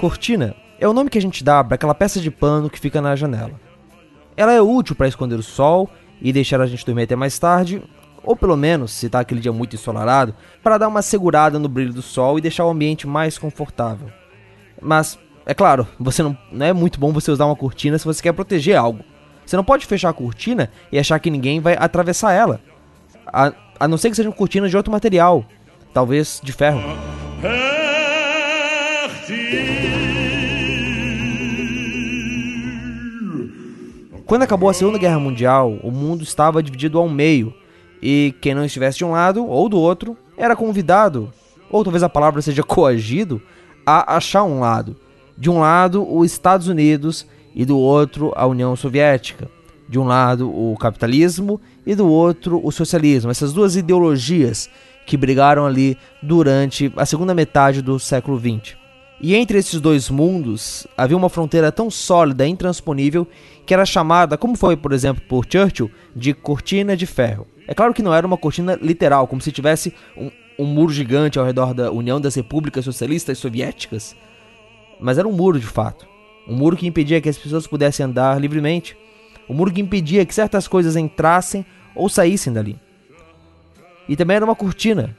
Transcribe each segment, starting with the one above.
Cortina é o nome que a gente dá para aquela peça de pano que fica na janela. Ela é útil para esconder o sol e deixar a gente dormir até mais tarde, ou pelo menos, se está aquele dia muito ensolarado, para dar uma segurada no brilho do sol e deixar o ambiente mais confortável. Mas, é claro, você não, não é muito bom você usar uma cortina se você quer proteger algo. Você não pode fechar a cortina e achar que ninguém vai atravessar ela. A, a não ser que seja uma cortina de outro material, talvez de ferro. Quando acabou a Segunda Guerra Mundial, o mundo estava dividido ao meio, e quem não estivesse de um lado ou do outro era convidado, ou talvez a palavra seja coagido, a achar um lado. De um lado, os Estados Unidos e do outro, a União Soviética. De um lado, o capitalismo e do outro, o socialismo. Essas duas ideologias que brigaram ali durante a segunda metade do século XX. E entre esses dois mundos havia uma fronteira tão sólida e intransponível que era chamada, como foi, por exemplo, por Churchill, de cortina de ferro. É claro que não era uma cortina literal, como se tivesse um, um muro gigante ao redor da União das Repúblicas Socialistas Soviéticas, mas era um muro de fato. Um muro que impedia que as pessoas pudessem andar livremente. Um muro que impedia que certas coisas entrassem ou saíssem dali. E também era uma cortina.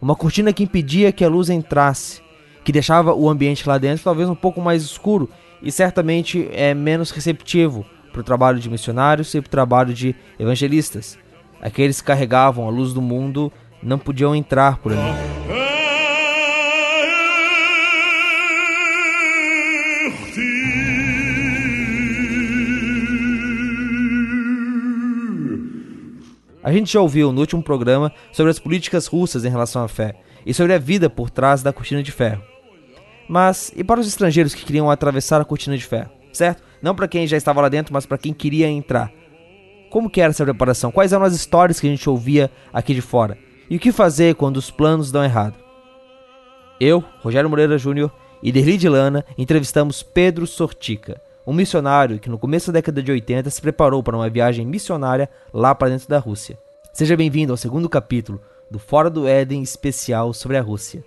Uma cortina que impedia que a luz entrasse, que deixava o ambiente lá dentro talvez um pouco mais escuro e certamente é menos receptivo para o trabalho de missionários e para o trabalho de evangelistas. Aqueles que carregavam a luz do mundo não podiam entrar por ali. A gente já ouviu no último programa sobre as políticas russas em relação à fé e sobre a vida por trás da cortina de ferro. Mas e para os estrangeiros que queriam atravessar a cortina de ferro, certo? Não para quem já estava lá dentro, mas para quem queria entrar. Como que era essa preparação? Quais eram as histórias que a gente ouvia aqui de fora? E o que fazer quando os planos dão errado? Eu, Rogério Moreira Júnior e Derli de Lana entrevistamos Pedro Sortica, um missionário que no começo da década de 80 se preparou para uma viagem missionária lá para dentro da Rússia. Seja bem-vindo ao segundo capítulo do Fora do Éden especial sobre a Rússia.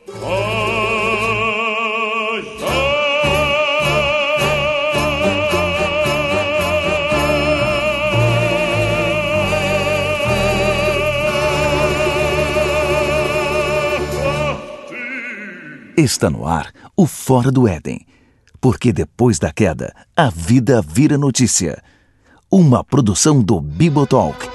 Está no ar o Fora do Éden. Porque depois da queda, a vida vira notícia. Uma produção do Bibotalk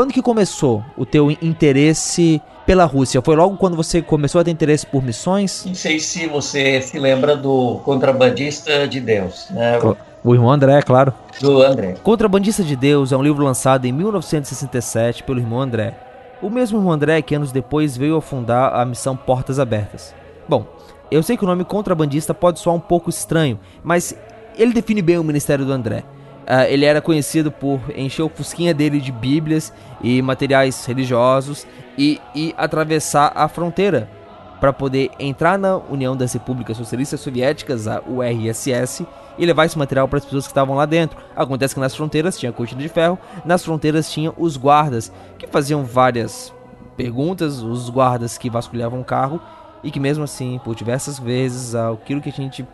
Quando que começou o teu interesse pela Rússia? Foi logo quando você começou a ter interesse por missões? Não sei se você se lembra do Contrabandista de Deus, né? O irmão André, claro. Do André. Contrabandista de Deus é um livro lançado em 1967 pelo irmão André. O mesmo irmão André que anos depois veio a fundar a missão Portas Abertas. Bom, eu sei que o nome contrabandista pode soar um pouco estranho, mas ele define bem o ministério do André. Uh, ele era conhecido por encher o fusquinha dele de bíblias e materiais religiosos e, e atravessar a fronteira para poder entrar na União das Repúblicas Socialistas Soviéticas, a URSS, e levar esse material para as pessoas que estavam lá dentro. Acontece que nas fronteiras tinha cortina de ferro, nas fronteiras tinha os guardas que faziam várias perguntas, os guardas que vasculhavam o carro e que mesmo assim, por diversas vezes, aquilo que a gente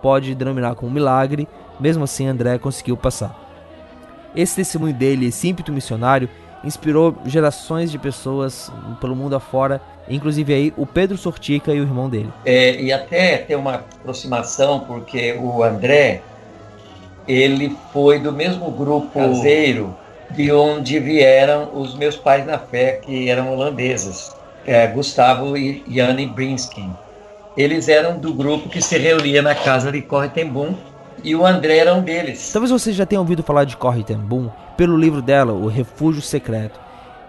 pode denominar como milagre, mesmo assim, André conseguiu passar. Esse testemunho dele, esse ímpeto missionário, inspirou gerações de pessoas pelo mundo afora, inclusive aí o Pedro Sortica e o irmão dele. É, e até ter uma aproximação, porque o André, ele foi do mesmo grupo caseiro de onde vieram os meus pais na fé, que eram holandeses, é, Gustavo e Janne Brinskin. eles eram do grupo que se reunia na casa de Corre Tembum e o André era um deles. Talvez você já tenha ouvido falar de Corre Tembum pelo livro dela, O Refúgio Secreto.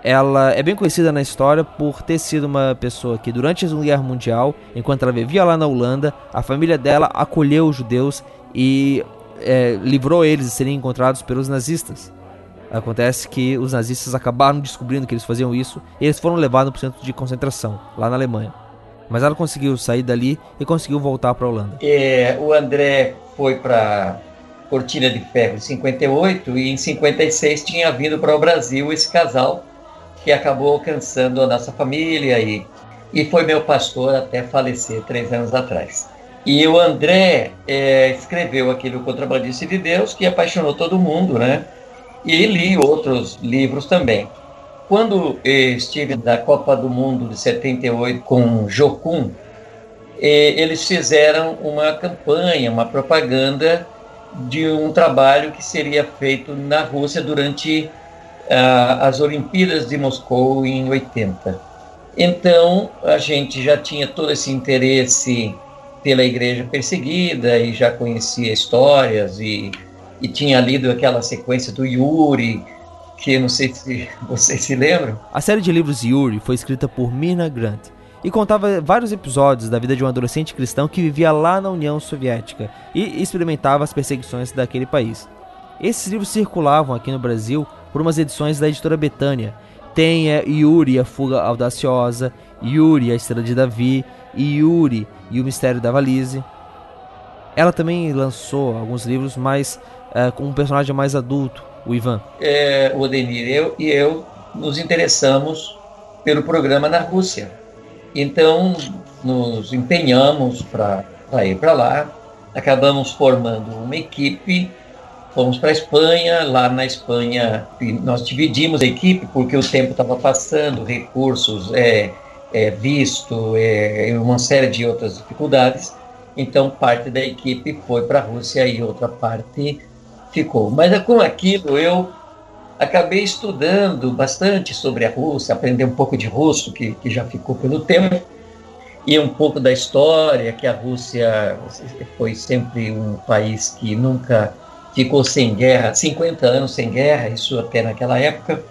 Ela é bem conhecida na história por ter sido uma pessoa que, durante a Segunda Guerra Mundial, enquanto ela vivia lá na Holanda, a família dela acolheu os judeus e é, livrou eles de serem encontrados pelos nazistas. Acontece que os nazistas acabaram descobrindo que eles faziam isso e eles foram levados para o centro de concentração, lá na Alemanha. Mas ela conseguiu sair dali e conseguiu voltar para a Holanda. É, o André foi para Cortina de Ferro em 58 e em 56 tinha vindo para o Brasil esse casal que acabou alcançando a nossa família e, e foi meu pastor até falecer três anos atrás. E o André é, escreveu aquele Contrabandista de Deus, que apaixonou todo mundo, né? E li outros livros também. Quando estive na Copa do Mundo de 78 com Jocum, eles fizeram uma campanha, uma propaganda de um trabalho que seria feito na Rússia durante uh, as Olimpíadas de Moscou em 80. Então a gente já tinha todo esse interesse pela igreja perseguida e já conhecia histórias e, e tinha lido aquela sequência do Yuri, que não sei se vocês se lembram. A série de livros Yuri foi escrita por Mirna Grant e contava vários episódios da vida de um adolescente cristão que vivia lá na União Soviética e experimentava as perseguições daquele país. Esses livros circulavam aqui no Brasil por umas edições da editora Betânia. Tem é, Yuri, a Fuga Audaciosa, Yuri, a Estrela de Davi, Yuri e o Mistério da Valise. Ela também lançou alguns livros mais é, com um personagem mais adulto, o Ivan. É, o Odenir eu, e eu nos interessamos pelo programa na Rússia. Então, nos empenhamos para ir para lá, acabamos formando uma equipe Fomos para a Espanha, lá na Espanha nós dividimos a equipe porque o tempo estava passando, recursos, é, é, visto, é, uma série de outras dificuldades. Então parte da equipe foi para a Rússia e outra parte ficou. Mas com aquilo eu acabei estudando bastante sobre a Rússia, aprender um pouco de russo, que, que já ficou pelo tempo, e um pouco da história, que a Rússia foi sempre um país que nunca ficou sem guerra, 50 anos sem guerra, isso até naquela época.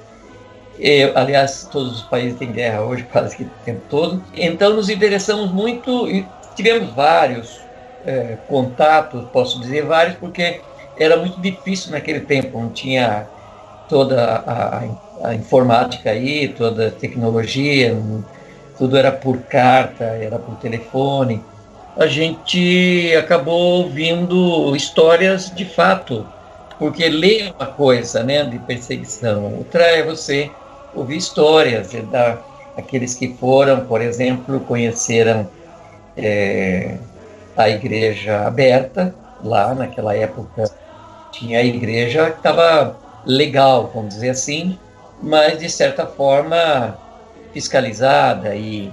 E, aliás, todos os países têm guerra hoje, quase que o tempo todo. Então, nos interessamos muito e tivemos vários é, contatos, posso dizer vários, porque era muito difícil naquele tempo, não tinha toda a, a, informática aí, toda a tecnologia, tudo era por carta, era por telefone. A gente acabou ouvindo histórias de fato, porque ler é uma coisa né, de perseguição, outra é você ouvir histórias da, aqueles que foram, por exemplo, conheceram é, a igreja aberta, lá naquela época tinha a igreja que estava legal, vamos dizer assim, mas de certa forma fiscalizada e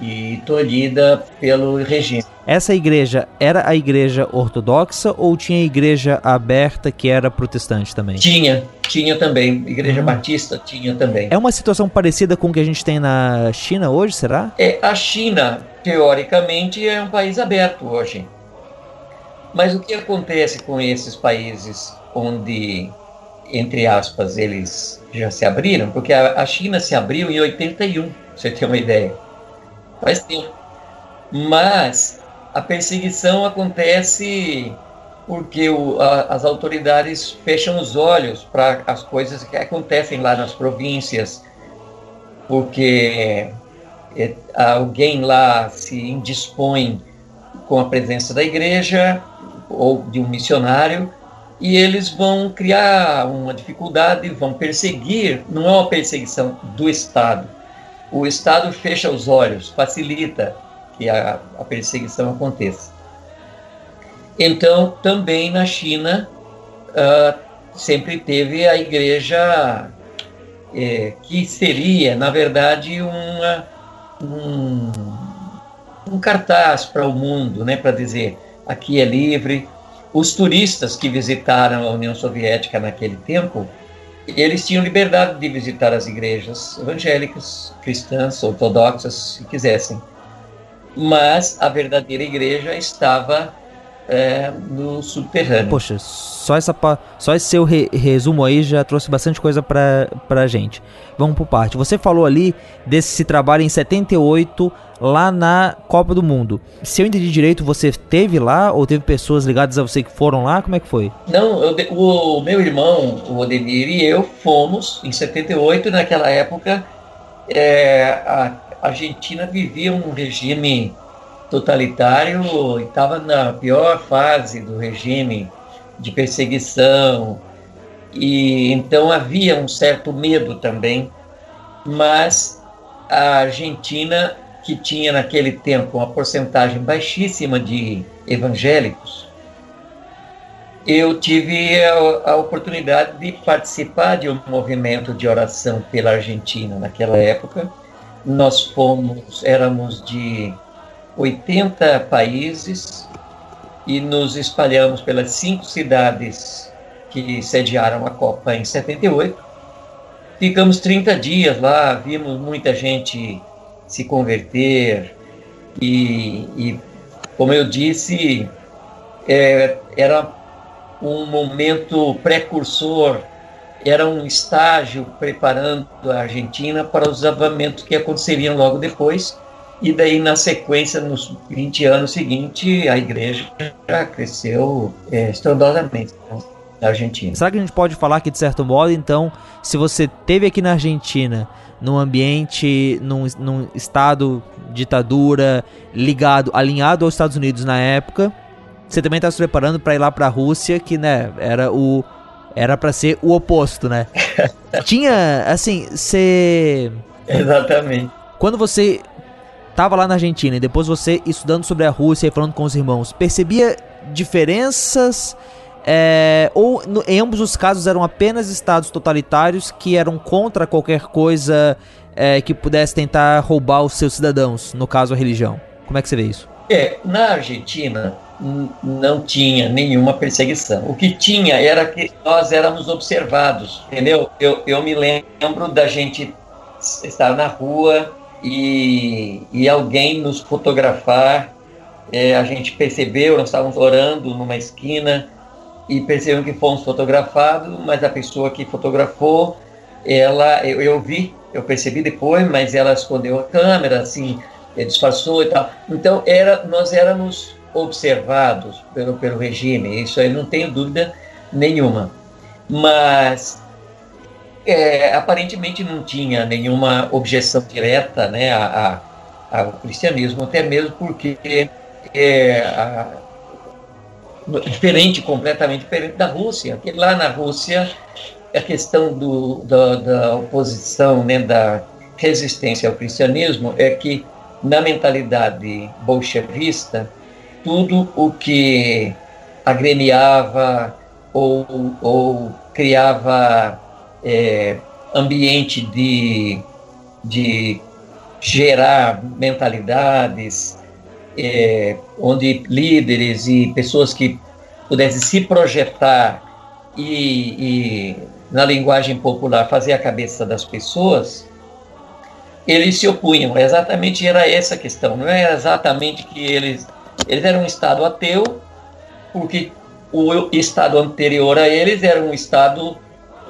e tolhida pelo regime. Essa igreja era a igreja ortodoxa ou tinha igreja aberta que era protestante também? Tinha, tinha também. Igreja hum. batista tinha também. É uma situação parecida com o que a gente tem na China hoje, será? É, a China, teoricamente, é um país aberto hoje. Mas o que acontece com esses países onde, entre aspas, eles já se abriram? Porque a, China se abriu em 81, pra você ter uma ideia faz tempo. Mas a perseguição acontece porque o, a, as autoridades fecham os olhos para as coisas que acontecem lá nas províncias, porque é, alguém lá se indispõe com a presença da igreja ou de um missionário e eles vão criar uma dificuldade, vão perseguir, não é uma perseguição do Estado, o Estado fecha os olhos, facilita que a, a perseguição aconteça. Então, também na China, uh, sempre teve a igreja é, que seria, na verdade, uma, um, um cartaz para o mundo, né, para dizer aqui é livre. Os turistas que visitaram a União Soviética naquele tempo eles tinham liberdade de visitar as igrejas evangélicas, cristãs, ortodoxas, se quisessem. mas a verdadeira igreja estava é, no subterrâneo. Poxa, só, essa, só esse seu re resumo aí já trouxe bastante coisa pra, pra gente. Vamos por parte. Você falou ali desse trabalho em 78 lá na Copa do Mundo. Se eu entendi direito, você teve lá ou teve pessoas ligadas a você que foram lá? Como é que foi? Não, eu, o meu irmão, o Odemir e eu fomos em 78. Naquela época, é, a Argentina vivia um regime totalitário estava na pior fase do regime de perseguição. E então havia um certo medo também, mas a Argentina, que tinha naquele tempo uma porcentagem baixíssima de evangélicos, eu tive a, a oportunidade de participar de um movimento de oração pela Argentina naquela época. Nós fomos, éramos de 80 países e nos espalhamos pelas cinco cidades que sediaram a Copa em 78. Ficamos 30 dias lá, vimos muita gente se converter e, e como eu disse, é, era um momento precursor, era um estágio preparando a Argentina para os avamentos que aconteceriam logo depois e daí, na sequência, nos 20 anos seguintes, a igreja já cresceu é, estrondosamente né, na Argentina. Será que a gente pode falar que, de certo modo, então, se você teve aqui na Argentina, num ambiente, num, num estado ditadura, ligado, alinhado aos Estados Unidos na época, você também está se preparando para ir lá para a Rússia, que, né, era o era para ser o oposto, né? Tinha, assim, você Exatamente. Quando você tava lá na Argentina e depois você estudando sobre a Rússia e falando com os irmãos, percebia diferenças? É, ou no, em ambos os casos eram apenas estados totalitários que eram contra qualquer coisa é, que pudesse tentar roubar os seus cidadãos, no caso a religião? Como é que você vê isso? É, na Argentina não tinha nenhuma perseguição. O que tinha era que nós éramos observados, entendeu? Eu, eu me lembro da gente estar na rua e, e alguém nos fotografar. É, a gente percebeu, nós estávamos orando numa esquina e percebemos que fomos fotografados, mas a pessoa que fotografou, ela, eu, eu vi, eu percebi depois, mas ela escondeu a câmera, assim, disfarçou e tal. Então era, nós éramos observados pelo, pelo regime, isso aí não tenho dúvida nenhuma. Mas é, aparentemente não tinha nenhuma objeção direta né, a, a, ao cristianismo, até mesmo porque é a, diferente, completamente diferente da Rússia, porque lá na Rússia a questão do, da, da oposição, né, da resistência ao cristianismo é que na mentalidade bolchevista tudo o que agremiava ou, ou criava é, ambiente de, de gerar mentalidades, é, onde líderes e pessoas que pudessem se projetar e, e, na linguagem popular, fazer a cabeça das pessoas, eles se opunham. Exatamente era essa a questão. Não era exatamente que eles, eles eram um Estado ateu, porque o Estado anterior a eles era um Estado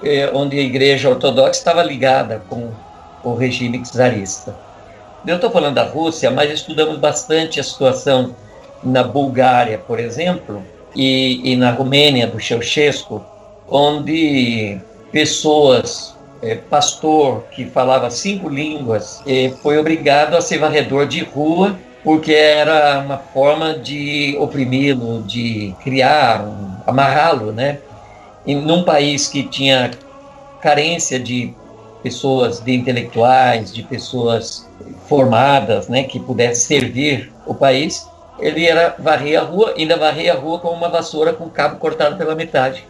eh, onde a Igreja Ortodoxa estava ligada com o regime czarista. Eu estou falando da Rússia, mas estudamos bastante a situação na Bulgária, por exemplo, e, e na Romênia, do Ceausescu, onde pessoas, eh, pastor que falava cinco línguas, eh, foi obrigado a ser varredor de rua porque era uma forma de oprimi-lo, de criar, um, amarrá-lo, né? Em num país que tinha carência de pessoas, de intelectuais, de pessoas formadas, né, que pudessem servir o país, ele era varrer a rua, ainda varrer a rua com uma vassoura com cabo cortado pela metade,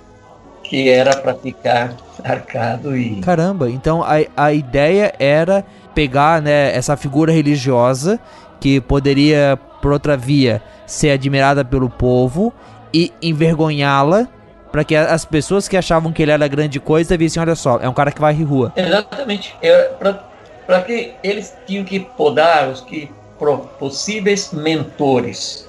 que era para ficar arcado e caramba. Então a, a ideia era pegar, né, essa figura religiosa que poderia por outra via ser admirada pelo povo e envergonhá-la para que as pessoas que achavam que ele era grande coisa vissem, olha só, é um cara que vai rua. Exatamente. Para que eles tinham que podar os que possíveis mentores.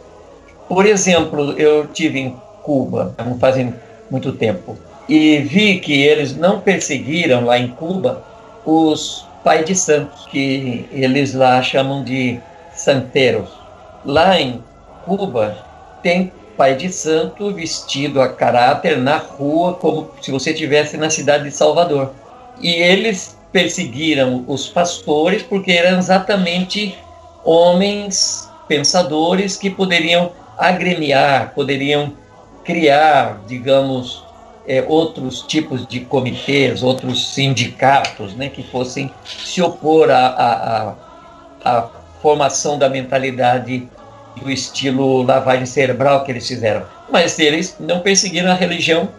Por exemplo, eu tive em Cuba, não fazem muito tempo, e vi que eles não perseguiram lá em Cuba os pai de santos, que eles lá chamam de santeiros. Lá em Cuba tem pai de santo vestido a caráter na rua, como se você estivesse na cidade de Salvador. E eles perseguiram os pastores porque eram exatamente homens pensadores que poderiam agremiar, poderiam criar, digamos, é, outros tipos de comitês, outros sindicatos, né, que fossem se opor à, à, à formação da mentalidade do estilo lavagem cerebral que eles fizeram. Mas eles não perseguiram a religião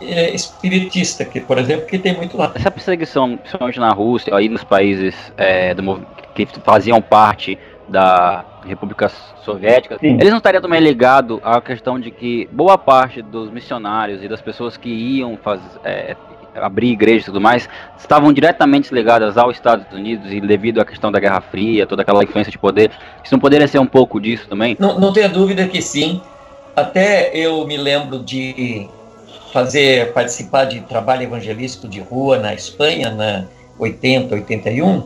é, espiritista, que, por exemplo, que tem muito lá. Essa perseguição, principalmente na Rússia, aí nos países é, do, que faziam parte da República Soviética, Sim. eles não estariam também ligados à questão de que boa parte dos missionários e das pessoas que iam fazer, é, abrir igrejas e tudo mais, estavam diretamente ligadas aos Estados Unidos e devido à questão da Guerra Fria, toda aquela influência de poder, isso não poderia ser um pouco disso também? Não, não tenha dúvida que sim. Até eu me lembro de fazer, participar de trabalho evangelístico de rua na Espanha, na 80, 81,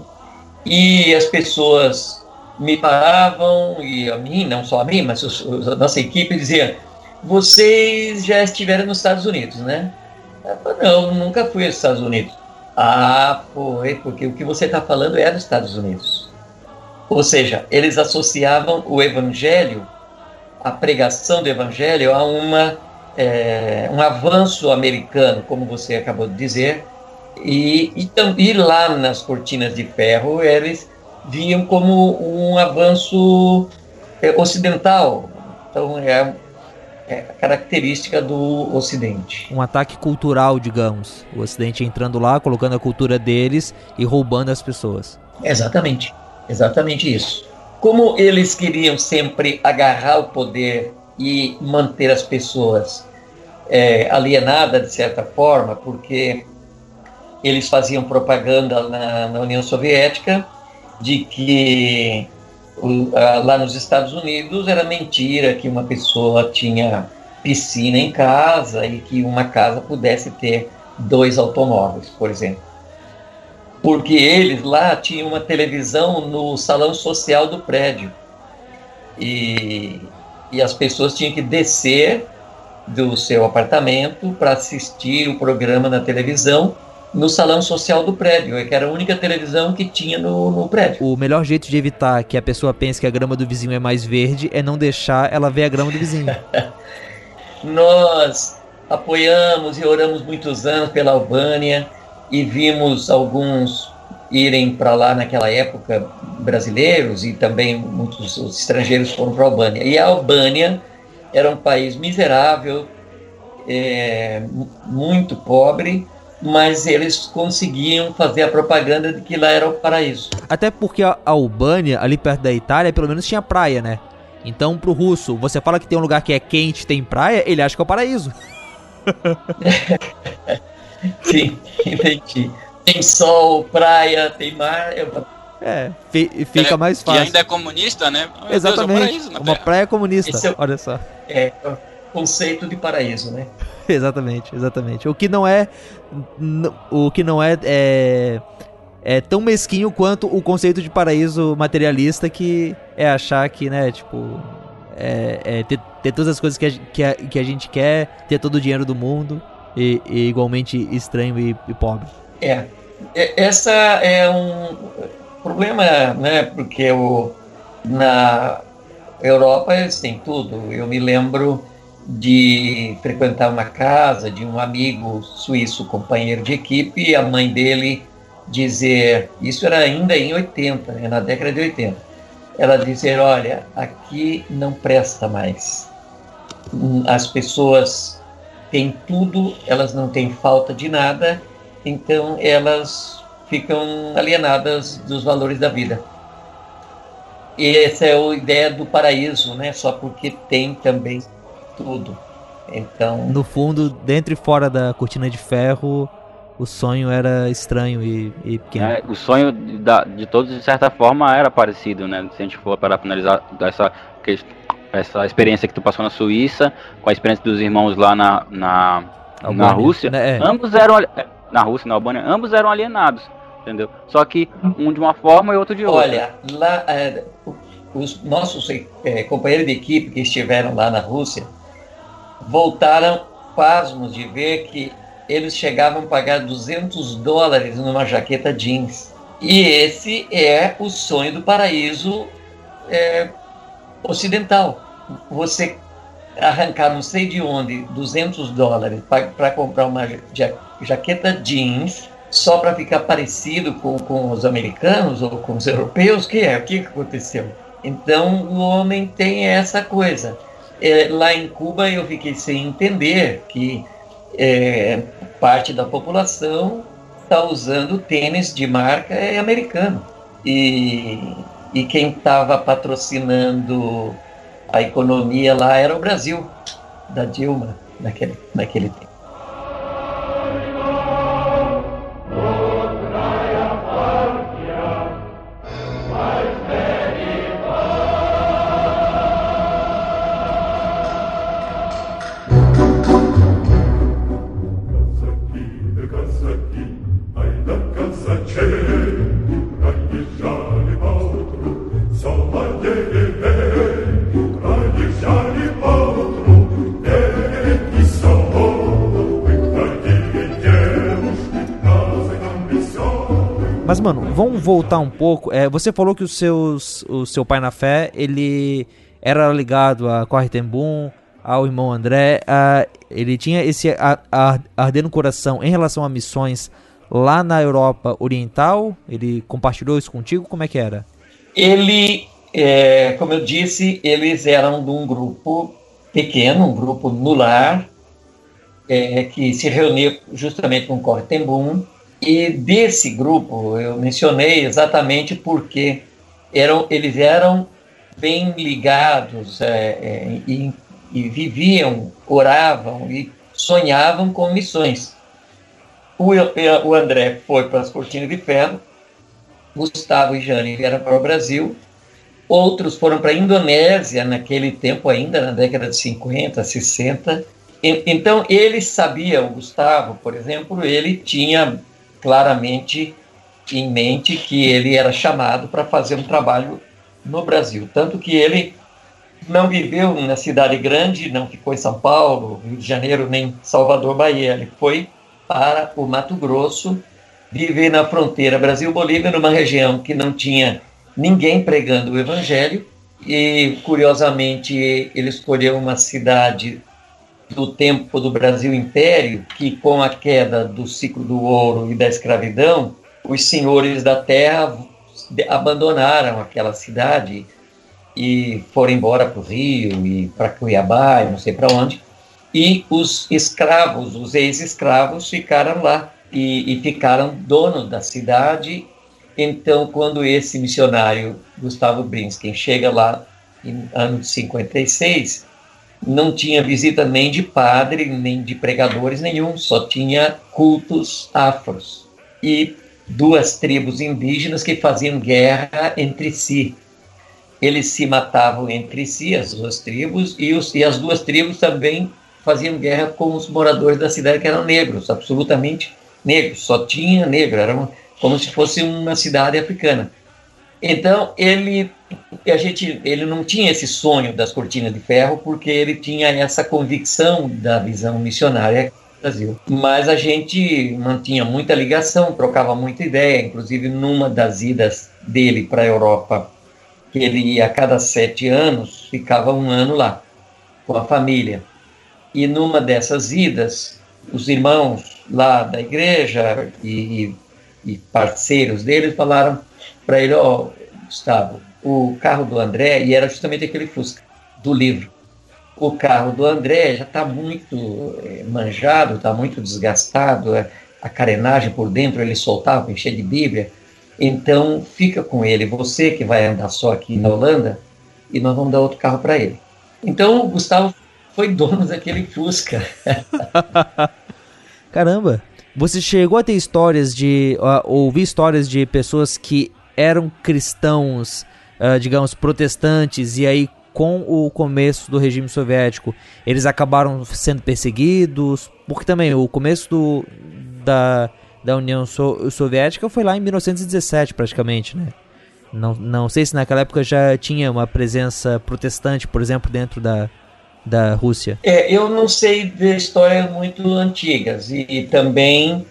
e as pessoas me paravam, e a mim, não só a mim, mas a nossa equipe dizia, vocês já estiveram nos Estados Unidos, né? Não, nunca fui aos Estados Unidos. Ah, foi, porque o que você está falando é dos Estados Unidos. Ou seja, eles associavam o evangelho, a pregação do evangelho, a uma, é, um avanço americano, como você acabou de dizer, e, e, e lá nas cortinas de ferro eles viam como um avanço é, ocidental. Então é, característica do Ocidente. Um ataque cultural, digamos. O Ocidente entrando lá, colocando a cultura deles e roubando as pessoas. Exatamente, exatamente isso. Como eles queriam sempre agarrar o poder e manter as pessoas é, alienadas de certa forma, porque eles faziam propaganda na, na União Soviética de que lá nos Estados Unidos era mentira que uma pessoa tinha piscina em casa e que uma casa pudesse ter dois automóveis, por exemplo. Porque eles lá tinham uma televisão no salão social do prédio. E, e as pessoas tinham que descer do seu apartamento para assistir o programa na televisão no salão social do prédio, que era a única televisão que tinha no, no prédio. O melhor jeito de evitar que a pessoa pense que a grama do vizinho é mais verde é não deixar ela ver a grama do vizinho. Nós apoiamos e oramos muitos anos pela Albânia e vimos alguns irem para lá naquela época brasileiros e também muitos estrangeiros foram para a Albânia. E a Albânia era um país miserável, é, muito pobre, mas eles conseguiam fazer a propaganda de que lá era o paraíso. Até porque a Albânia, ali perto da Itália, pelo menos tinha praia, né? Então, pro russo, você fala que tem um lugar que é quente, tem praia, ele acha que é o paraíso. Sim, entendi. Tem sol, praia, tem mar. É, fica é, mais fácil. E ainda é comunista, né? Meu Exatamente. Deus, é um uma praia comunista, é, olha só. É, conceito de paraíso, né? exatamente, exatamente. O que não é. O que não é, é. É tão mesquinho quanto o conceito de paraíso materialista que é achar que, né, tipo. É, é ter, ter, todas as coisas que a, que, a, que a gente quer, ter todo o dinheiro do mundo e, e igualmente estranho e, e pobre. É. é. Essa é um problema, né? Porque o, na Europa eles têm tudo. Eu me lembro de frequentar uma casa de um amigo suíço, companheiro de equipe, e a mãe dele dizer, isso era ainda em 80, né, na década de 80, ela dizer, olha, aqui não presta mais. As pessoas têm tudo, elas não têm falta de nada, então elas ficam alienadas dos valores da vida. E essa é a ideia do paraíso, né? Só porque tem também tudo. Então. No fundo, dentro e fora da cortina de ferro, o sonho era estranho e, e pequeno. É, o sonho da, de todos, de certa forma, era parecido, né? Se a gente for para finalizar essa, essa experiência que tu passou na Suíça, com a experiência dos irmãos lá na, na, na Rússia, né? é. ambos eram. É, na Rússia, na Albânia, ambos eram alienados, entendeu? Só que um de uma forma e outro de outra. Olha, lá, é, os nossos é, companheiros de equipe que estiveram lá na Rússia voltaram pasmos de ver que eles chegavam a pagar 200 dólares numa jaqueta jeans. E esse é o sonho do paraíso é, ocidental. Você arrancar não sei de onde 200 dólares para comprar uma jaqueta jeans só para ficar parecido com, com os americanos ou com os europeus, que é o que aconteceu? Então o homem tem essa coisa. É, lá em Cuba eu fiquei sem entender que é, parte da população está usando tênis de marca é americano. E, e quem estava patrocinando a economia lá era o Brasil, da Dilma, naquele, naquele tempo. Voltar um pouco. É, você falou que os seus, o seu pai na fé, ele era ligado a Corre Tembum, ao irmão André. ele tinha esse arder no coração em relação a missões lá na Europa Oriental. Ele compartilhou isso contigo? Como é que era? Ele, é, como eu disse, eles eram de um grupo pequeno, um grupo no lar, é, que se reunia justamente com Corre Tembum e desse grupo eu mencionei exatamente porque eram, eles eram bem ligados é, é, e, e, viviam, oravam e sonhavam com missões. O, o André foi para as Cortinas de Ferro, Gustavo e Jane vieram para o Brasil, outros foram para a Indonésia naquele tempo ainda, na década de 50, 60. E, então ele sabia, o Gustavo, por exemplo, ele tinha claramente em mente que ele era chamado para fazer um trabalho no Brasil. Tanto que ele não viveu na cidade grande, não ficou em São Paulo, Rio de Janeiro, nem Salvador, Bahia. Ele foi para o Mato Grosso, viver na fronteira Brasil-Bolívia, numa região que não tinha ninguém pregando o Evangelho. E, curiosamente, ele escolheu uma cidade do tempo do Brasil Império, que com a queda do ciclo do ouro e da escravidão, os senhores da terra abandonaram aquela cidade e foram embora para o Rio e para Cuiabá e não sei para onde. E os escravos, os ex-escravos, ficaram lá e, e ficaram donos da cidade. Então, quando esse missionário, Gustavo Brinskin, chega lá em ano de 56, não tinha visita nem de padre, nem de pregadores nenhum, só tinha cultos afros. E duas tribos indígenas que faziam guerra entre si. Eles se matavam entre si, as duas tribos, e, os, e as duas tribos também faziam guerra com os moradores da cidade, que eram negros, absolutamente negros, só tinha negro, era como se fosse uma cidade africana. Então, ele a gente, ele não tinha esse sonho das cortinas de ferro porque ele tinha essa convicção da visão missionária do Brasil. Mas a gente mantinha muita ligação, trocava muita ideia, inclusive numa das idas dele para a Europa, que ele ia a cada sete anos, ficava um ano lá com a família. E numa dessas idas, os irmãos lá da igreja e, e parceiros dele falaram para ele, ó, oh, Gustavo, o carro do André, e era justamente aquele Fusca do livro. O carro do André já está muito é, manjado, está muito desgastado, é, a carenagem por dentro ele soltava, enchia de Bíblia. Então fica com ele, você que vai andar só aqui na Holanda, e nós vamos dar outro carro para ele. Então o Gustavo foi dono daquele Fusca. Caramba! Você chegou a ter histórias de. Ouvir histórias de pessoas que eram cristãos, uh, digamos, protestantes, e aí com o começo do regime soviético, eles acabaram sendo perseguidos, porque também o começo do, da, da União so Soviética foi lá em 1917, praticamente, né? Não, não sei se naquela época já tinha uma presença protestante, por exemplo, dentro da, da Rússia. É, eu não sei de histórias muito antigas e, e também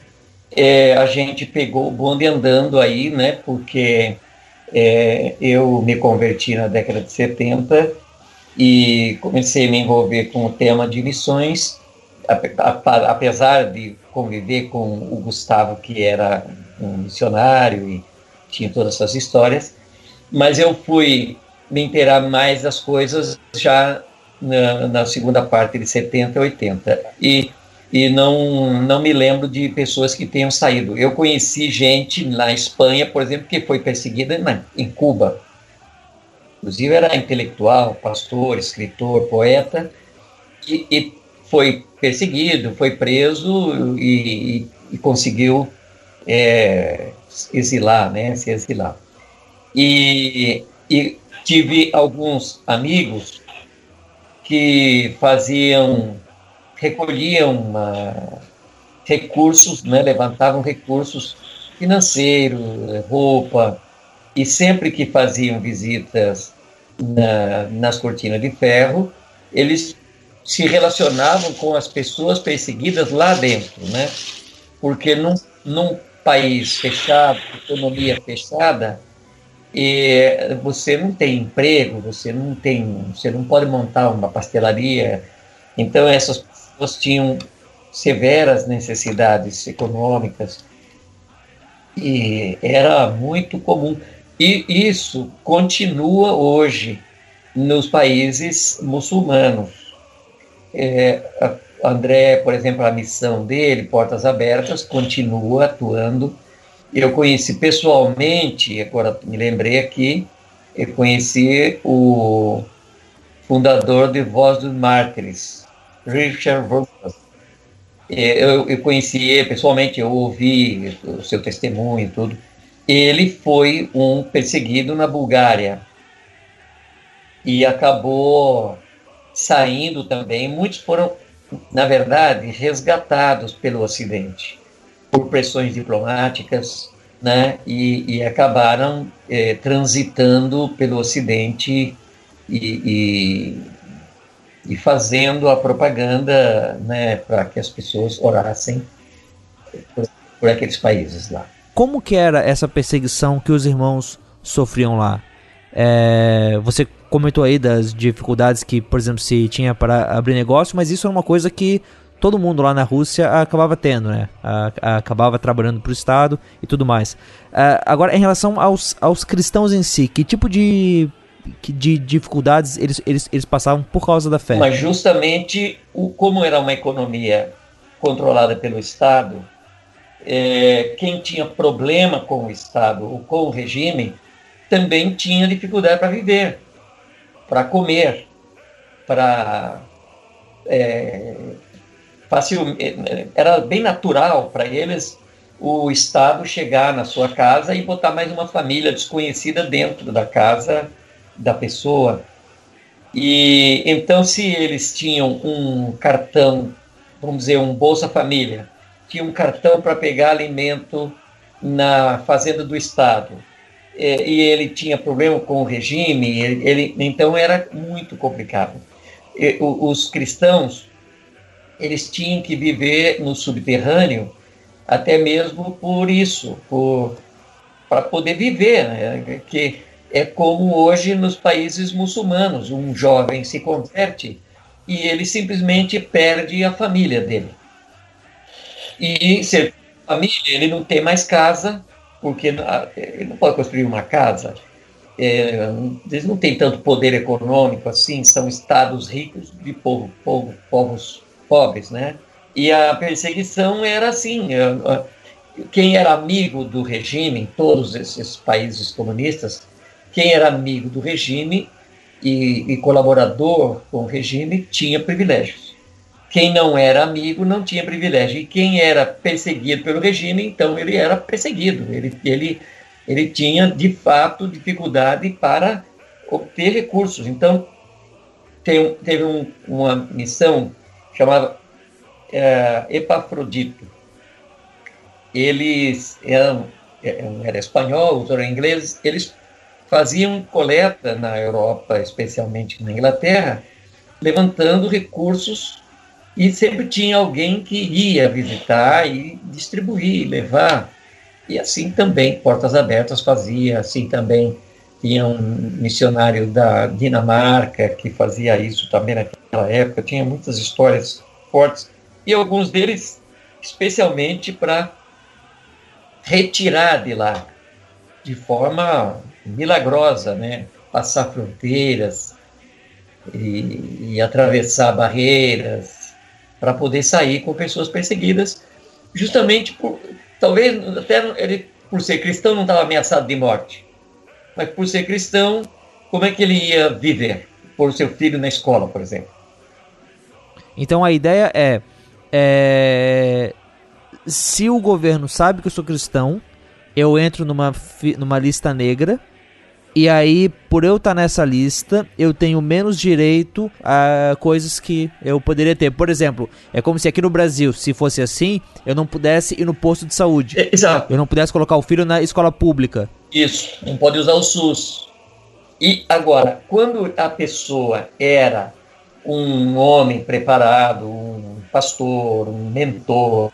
é, a gente pegou o bonde andando aí, né? Porque é, eu me converti na década de 70 e comecei a me envolver com o tema de missões, apesar de conviver com o Gustavo, que era um missionário e tinha todas essas histórias, mas eu fui me inteirar mais das coisas já na, na segunda parte de 70 e 80. E e não, não me lembro de pessoas que tenham saído. Eu conheci gente na Espanha, por exemplo, que foi perseguida na, em Cuba. Inclusive era intelectual, pastor, escritor, poeta, e, e foi perseguido, foi preso e, e, e conseguiu é, exilar, né, se exilar. E, e tive alguns amigos que faziam recolhiam recursos, né, levantavam recursos financeiros, roupa, e sempre que faziam visitas na, nas cortinas de ferro, eles se relacionavam com as pessoas perseguidas lá dentro, né? Porque num, num país fechado, economia fechada, e você não tem emprego, você não tem, você não pode montar uma pastelaria. Então essas pessoas tinham severas necessidades econômicas e era muito comum. E isso continua hoje nos países muçulmanos. É, André, por exemplo, a missão dele, Portas Abertas, continua atuando. Eu conheci pessoalmente, agora me lembrei aqui, eu conheci o fundador de Voz dos Mártires, Richard Wurmbrand. Eu, eu conheci ele pessoalmente, eu ouvi o seu testemunho e tudo. Ele foi um perseguido na Bulgária e acabou saindo também. Muitos foram, na verdade, resgatados pelo Ocidente por pressões diplomáticas, né? E, e acabaram eh, transitando pelo Ocidente e, e e fazendo a propaganda né, para que as pessoas orassem por, por, aqueles países lá. Como que era essa perseguição que os irmãos sofriam lá? É, você comentou aí das dificuldades que, por exemplo, se tinha para abrir negócio, mas isso é uma coisa que todo mundo lá na Rússia acabava tendo, né? acabava trabalhando para o Estado e tudo mais. É, agora, em relação aos, aos cristãos em si, que tipo de que de dificuldades eles, eles, eles passavam por causa da fé. Mas justamente o, como era uma economia controlada pelo Estado, é, quem tinha problema com o Estado ou com o regime também tinha dificuldade para viver, para comer, para é, é, era bem natural para eles o Estado chegar na sua casa e botar mais uma família desconhecida dentro da casa da pessoa. E então, se eles tinham um cartão, vamos dizer, um Bolsa Família, tinha um cartão para pegar alimento na fazenda do Estado, e ele tinha problema com o regime, ele, ele então era muito complicado. E, os cristãos, eles tinham que viver no subterrâneo, até mesmo por isso, para poder viver, né? que é como hoje nos países muçulmanos, um jovem se converte e ele simplesmente perde a família dele. E ser família, ele não tem mais casa, porque ele não pode construir uma casa. É, eles não têm tanto poder econômico assim, são estados ricos de povo, povo, povos pobres, né? E a perseguição era assim. Quem era amigo do regime em todos esses países comunistas quem era amigo do regime e, e colaborador com o regime tinha privilégios. quem não era amigo não tinha privilégio. E quem era perseguido pelo regime, então ele era perseguido. Ele, ele, ele tinha, de fato, dificuldade para obter recursos. Então, tem, teve um, uma missão chamada é, Epafrodito. Eles eram, era espanhol, eram ingleses, eles faziam coleta na Europa, especialmente na Inglaterra, levantando recursos e sempre tinha alguém que ia visitar e distribuir, levar. E assim também, Portas Abertas fazia, assim também tinha um missionário da Dinamarca que fazia isso também naquela época, tinha muitas histórias fortes, e alguns deles especialmente para retirar de lá, de forma milagrosa, né? passar fronteiras e, e atravessar barreiras para poder sair com pessoas perseguidas, justamente por, talvez até ele, por ser cristão, não estava ameaçado de morte, mas por ser cristão, como é que ele ia viver? Por seu filho na escola, por exemplo. Então a ideia é, é se o governo sabe que eu sou cristão, eu entro numa, numa lista negra e aí, por eu estar tá nessa lista, eu tenho menos direito a coisas que eu poderia ter. Por exemplo, é como se aqui no Brasil, se fosse assim, eu não pudesse ir no posto de saúde. É, exato. Eu não pudesse colocar o filho na escola pública. Isso, não pode usar o SUS. E agora, quando a pessoa era um homem preparado, um pastor, um mentor,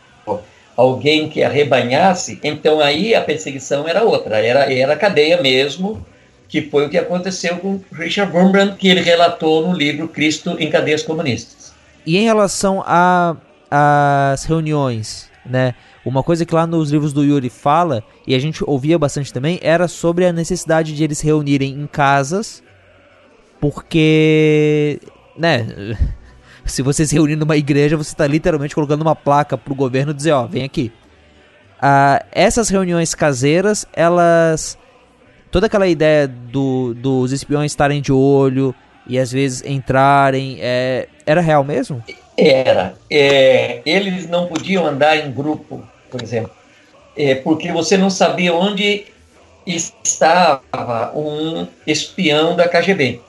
alguém que arrebanhasse, então aí a perseguição era outra, era, era cadeia mesmo, que foi o que aconteceu com Richard Wurmbrand, que ele relatou no livro Cristo em Cadeias Comunistas. E em relação às reuniões, né? Uma coisa que lá nos livros do Yuri fala, e a gente ouvia bastante também, era sobre a necessidade de eles se reunirem em casas, porque, né, se você se reunir numa igreja, você está literalmente colocando uma placa pro governo dizer, ó, vem aqui. Ah, essas reuniões caseiras, elas toda aquela ideia do, dos espiões estarem de olho e às vezes entrarem, é, era real mesmo? Era. É, eles não podiam andar em grupo, por exemplo, é, porque você não sabia onde estava um espião da KGB.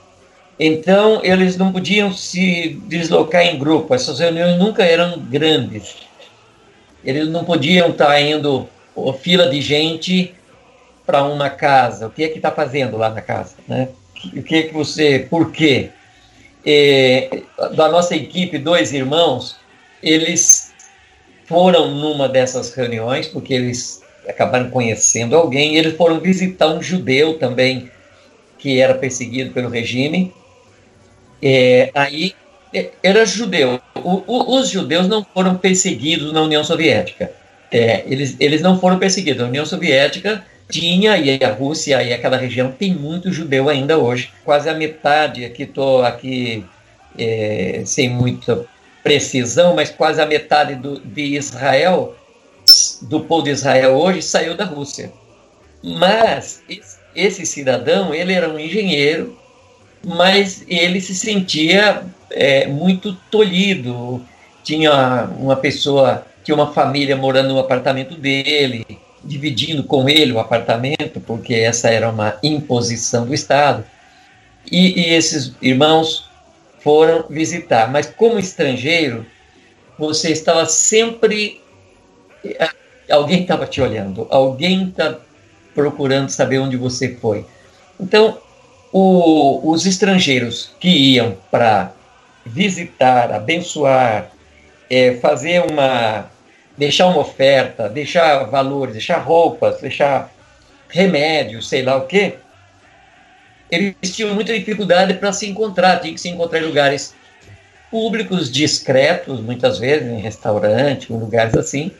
Então, eles não podiam se deslocar em grupo, essas reuniões nunca eram grandes. Eles não podiam estar indo fila de gente para uma casa, o que é que está fazendo lá na casa, né? O que é que você, por quê? É, da nossa equipe, dois irmãos, eles foram numa dessas reuniões porque eles acabaram conhecendo alguém. eles foram visitar um judeu também que era perseguido pelo regime. É, aí é, era judeu. O, o, os judeus não foram perseguidos na União Soviética. É, eles, eles não foram perseguidos. A União Soviética tinha, e a Rússia e aquela região tem muito judeu ainda hoje. Quase a metade, aqui estou aqui é, sem muita precisão, mas quase a metade do, de Israel, do povo de Israel hoje, saiu da Rússia. Mas esse cidadão, ele era um engenheiro, mas ele se sentia é, muito tolhido. Tinha uma pessoa, tinha uma família morando no apartamento dele, dividindo com ele o apartamento, porque essa era uma imposição do Estado. E, e esses irmãos foram visitar, mas como estrangeiro, você estava sempre. Eh, alguém estava te olhando, alguém está procurando saber onde você foi. Então, o, os estrangeiros que iam para visitar, abençoar, é, fazer uma deixar uma oferta, deixar valores, deixar roupas, deixar remédios, sei lá o quê, eles tinham muita dificuldade para se encontrar, tinham que se encontrar em lugares públicos, discretos, muitas vezes em restaurante, em lugares assim,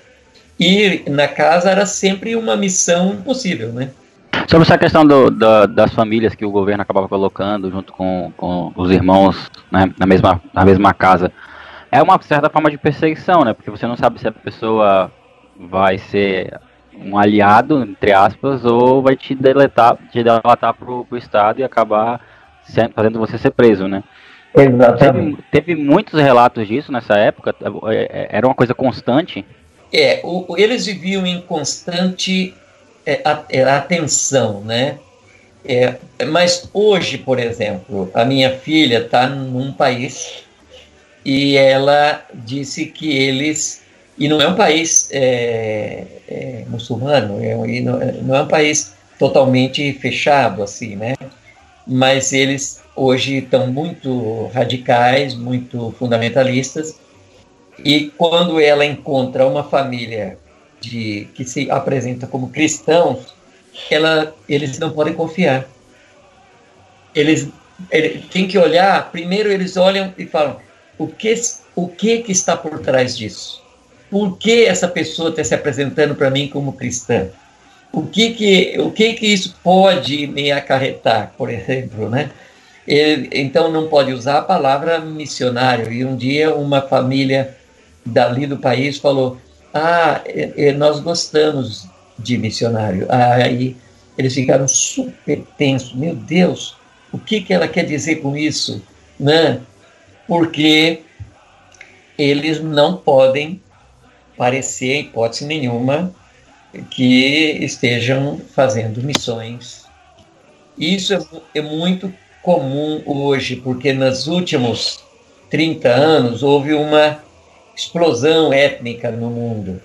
e na casa era sempre uma missão impossível, né? Sobre essa questão do, da, das famílias que o governo acabava colocando junto com, com os irmãos né, na, mesma, na mesma casa, é uma certa forma de perseguição, né? Porque você não sabe se a pessoa vai ser um aliado, entre aspas, ou vai te deletar, te delatar pro, pro Estado e acabar fazendo você ser preso, né? Exatamente. Teve, teve, muitos relatos disso nessa época? É, era uma coisa constante? É, o, eles viviam em constante é, é, atenção, né? É, mas hoje, por exemplo, a minha filha está num país e ela disse que eles e não é um país é, é, muçulmano, é, não, não, é um país totalmente fechado assim, né? Mas eles hoje estão muito radicais, muito fundamentalistas e quando ela encontra uma família de que se apresenta como cristãos, ela, eles não podem confiar. Eles, eles têm que olhar. Primeiro eles olham e falam: o que o que que está por trás disso? Por que essa pessoa está se apresentando para mim como cristã? O que que o que que isso pode me acarretar, por exemplo, né? Então não pode usar a palavra missionário. E um dia uma família dali do país falou: Ah, nós gostamos de missionário. Aí eles ficaram super tensos. Meu Deus, o que, que ela quer dizer com isso? Né? Porque eles não podem parecer, hipótese nenhuma, que estejam fazendo missões. Isso é, é muito comum hoje, porque nos últimos 30 anos houve uma explosão étnica no mundo.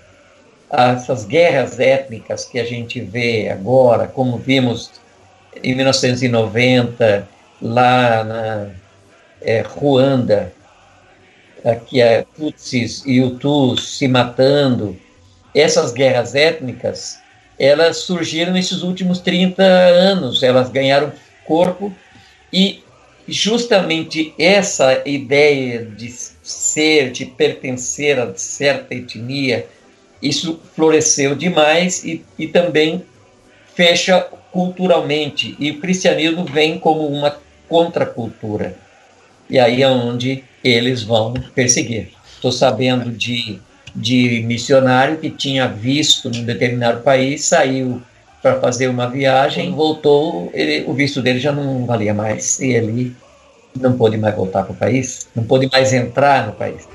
Essas guerras étnicas que a gente vê agora, como vimos em 1990, lá na é, Ruanda, aqui é Tutsis e Hutus se matando, essas guerras étnicas, elas surgiram nesses últimos 30 anos, elas ganharam corpo e justamente essa ideia de ser, de pertencer a certa etnia, isso floresceu demais e, e também fecha culturalmente. E o cristianismo vem como uma contracultura. E aí é onde eles vão perseguir. Estou sabendo de, de missionário que tinha visto num determinado país, saiu para fazer uma viagem, voltou, ele, o visto dele já não valia mais e ele não pôde mais voltar para o país, não pôde mais entrar no país.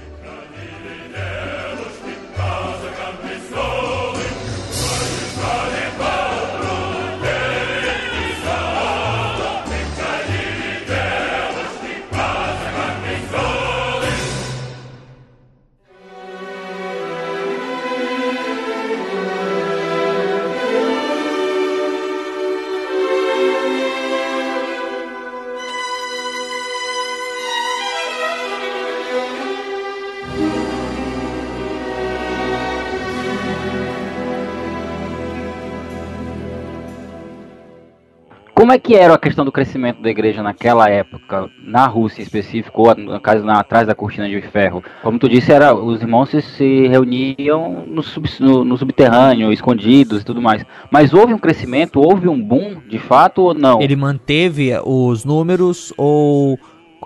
Como é que era a questão do crescimento da igreja naquela época, na Rússia em específico, ou caso na, atrás da cortina de ferro? Como tu disse, era, os irmãos se, se reuniam no, sub, no, no, subterrâneo, escondidos e tudo mais. Mas houve um crescimento, houve um boom, de fato, ou não? Ele manteve os números ou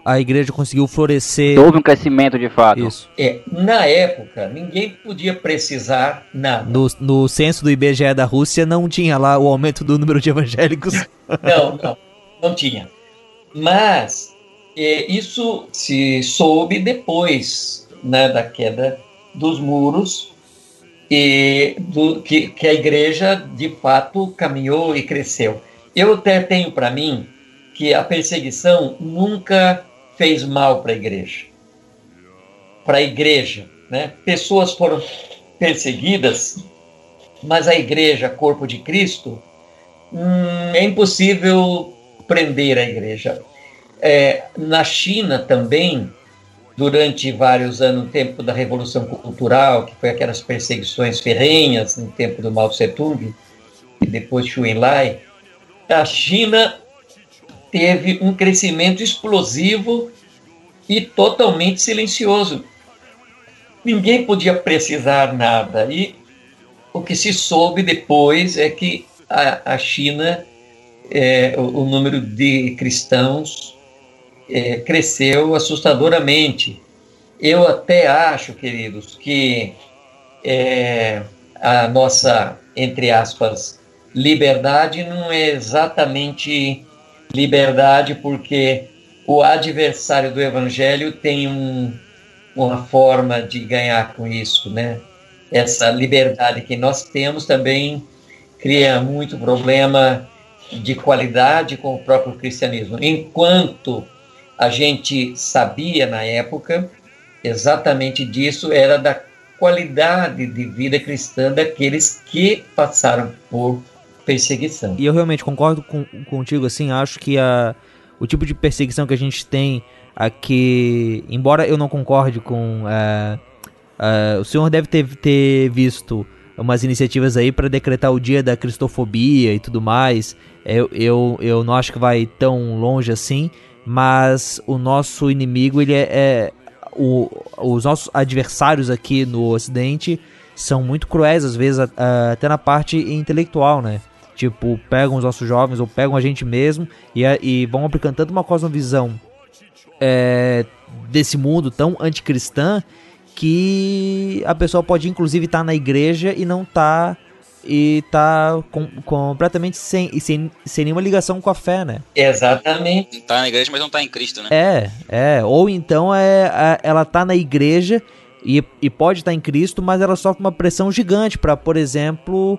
a igreja conseguiu florescer. Houve um crescimento de fato. Isso. É, na época, ninguém podia precisar nada. No, no censo do IBGE da Rússia não tinha lá o aumento do número de evangélicos. não, não, não tinha. Mas é, isso se soube depois né, da queda dos muros e do, que, que a igreja de fato caminhou e cresceu. Eu até tenho para mim que a perseguição nunca fez mal para a igreja. Para a igreja, né? Pessoas foram perseguidas, mas a igreja, corpo de Cristo, hum, é impossível prender a igreja. É, na China também, durante vários anos, no tempo da Revolução Cultural, que foi aquelas perseguições ferrenhas no tempo do Mao Tse Tung e depois Xu Enlai, a China teve um crescimento explosivo e totalmente silencioso. Ninguém podia precisar nada. E o que se soube depois é que a, a China, é, o, o, número de cristãos é, cresceu assustadoramente. Eu até acho, queridos, que é, a nossa, entre aspas, liberdade não é exatamente liberdade, porque o adversário do evangelho tem um, uma forma de ganhar com isso, né? Essa liberdade que nós temos também cria muito problema de qualidade com o próprio cristianismo. Enquanto a gente sabia na época exatamente disso, era da qualidade de vida cristã daqueles que passaram por perseguição. E eu realmente concordo com, contigo, assim, acho que a, o tipo de perseguição que a gente tem aqui, embora eu não concorde com. Uh, uh, o senhor deve ter, ter visto umas iniciativas aí para decretar o dia da cristofobia e tudo mais. Eu, eu, eu não acho que vai tão longe assim, mas o nosso inimigo, ele é, é o, os nossos adversários aqui no Ocidente são muito cruéis, às vezes, até na parte intelectual, né? Tipo, pegam os nossos jovens ou pegam a gente mesmo e, e vão aplicando tanto uma cosmovisão é, desse mundo tão anticristã que a pessoa pode inclusive estar tá na igreja e não tá e tá com, completamente sem, sem, sem nenhuma ligação com a fé, né? Exatamente. Tá na igreja, mas não tá em Cristo, né? É, é. Ou então é, ela tá na igreja e, e pode estar tá em Cristo, mas ela sofre uma pressão gigante para, por exemplo,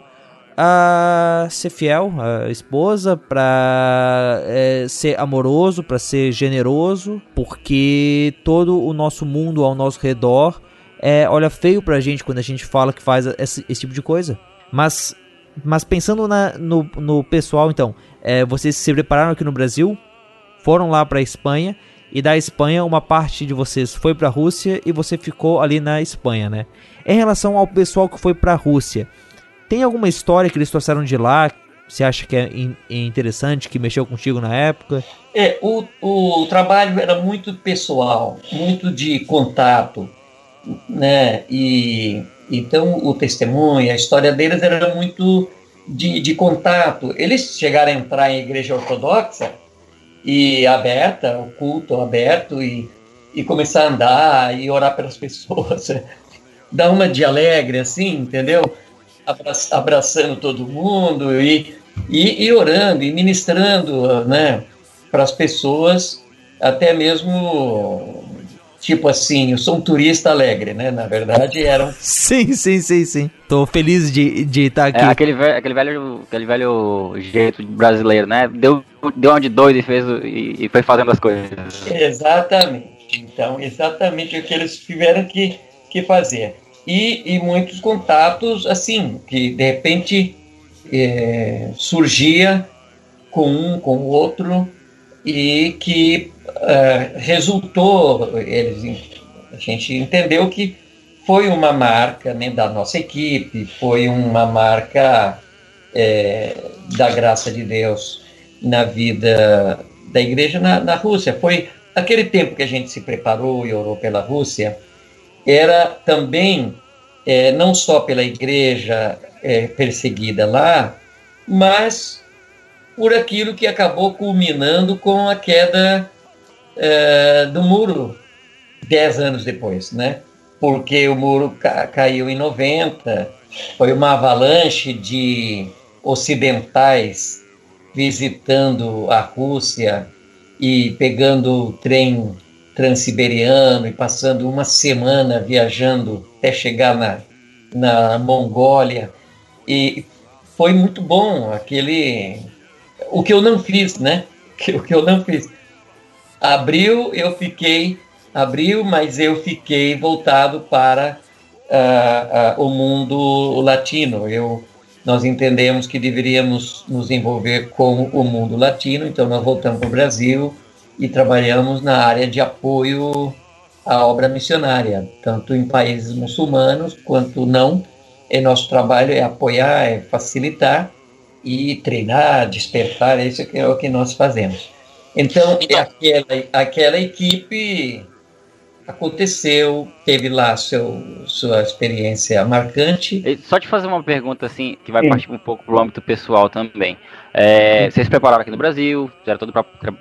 a ser fiel à esposa, para é, ser amoroso, para ser generoso, porque todo o nosso mundo ao nosso redor é, olha feio pra gente quando a gente fala que faz esse, esse tipo de coisa. Mas, mas pensando na, no, no pessoal, então, é, vocês se prepararam aqui no Brasil, foram lá para a Espanha e da Espanha uma parte de vocês foi para a Rússia e você ficou ali na Espanha, né? Em relação ao pessoal que foi para a Rússia, tem alguma história que eles trouxeram de lá? Você acha que é in, interessante, que mexeu contigo na época? É, o, o trabalho era muito pessoal, muito de contato, né? E então, o testemunho, a história deles era muito de, de contato. Eles chegaram a entrar em igreja ortodoxa e aberta, o culto aberto, e, e começar a andar e orar pelas pessoas. Dar uma de alegre, assim, entendeu? Abraçando todo mundo e, e, e orando e ministrando né, para as pessoas, até mesmo tipo assim, eu sou um turista alegre, né? Na verdade, eram. Sim, sim, sim, sim. Tô feliz de, de estar aqui. É, aquele, velho, aquele, velho, aquele velho jeito brasileiro, né? Deu, deu uma de dois e fez e, e foi fazendo as coisas. Exatamente. Então, exatamente o que eles tiveram que, que fazer. E, e muitos contatos, assim, que de repente é, surgia com um, com o outro, e que uh, resultou, eles, a gente entendeu que foi uma marca né, da nossa equipe, foi uma marca é, da graça de Deus na vida da igreja na, na, Rússia. Foi aquele tempo que a gente se preparou e orou pela Rússia, era também é, não só pela igreja é, perseguida lá, mas por aquilo que acabou culminando com a queda é, do muro dez anos depois, né? Porque o muro ca caiu em 90, foi uma avalanche de ocidentais visitando a Rússia e pegando o trem transiberiano e passando uma semana viajando até chegar na, na Mongólia. E foi muito bom aquele o que eu não fiz, né? O que eu não fiz. Abril eu fiquei, abril, mas eu fiquei voltado para uh, uh, o mundo latino. Eu, nós entendemos que deveríamos nos envolver com o mundo latino, então nós voltamos para o Brasil e trabalhamos na área de apoio à obra missionária, tanto em países muçulmanos quanto não. E nosso trabalho é apoiar, é facilitar e treinar, despertar, isso é o que nós fazemos. Então, então aquela, aquela equipe aconteceu, teve lá seu, sua experiência marcante. Só te fazer uma pergunta assim, que vai Sim. partir um pouco para o âmbito pessoal também. É, vocês se prepararam aqui no Brasil, fizeram todo,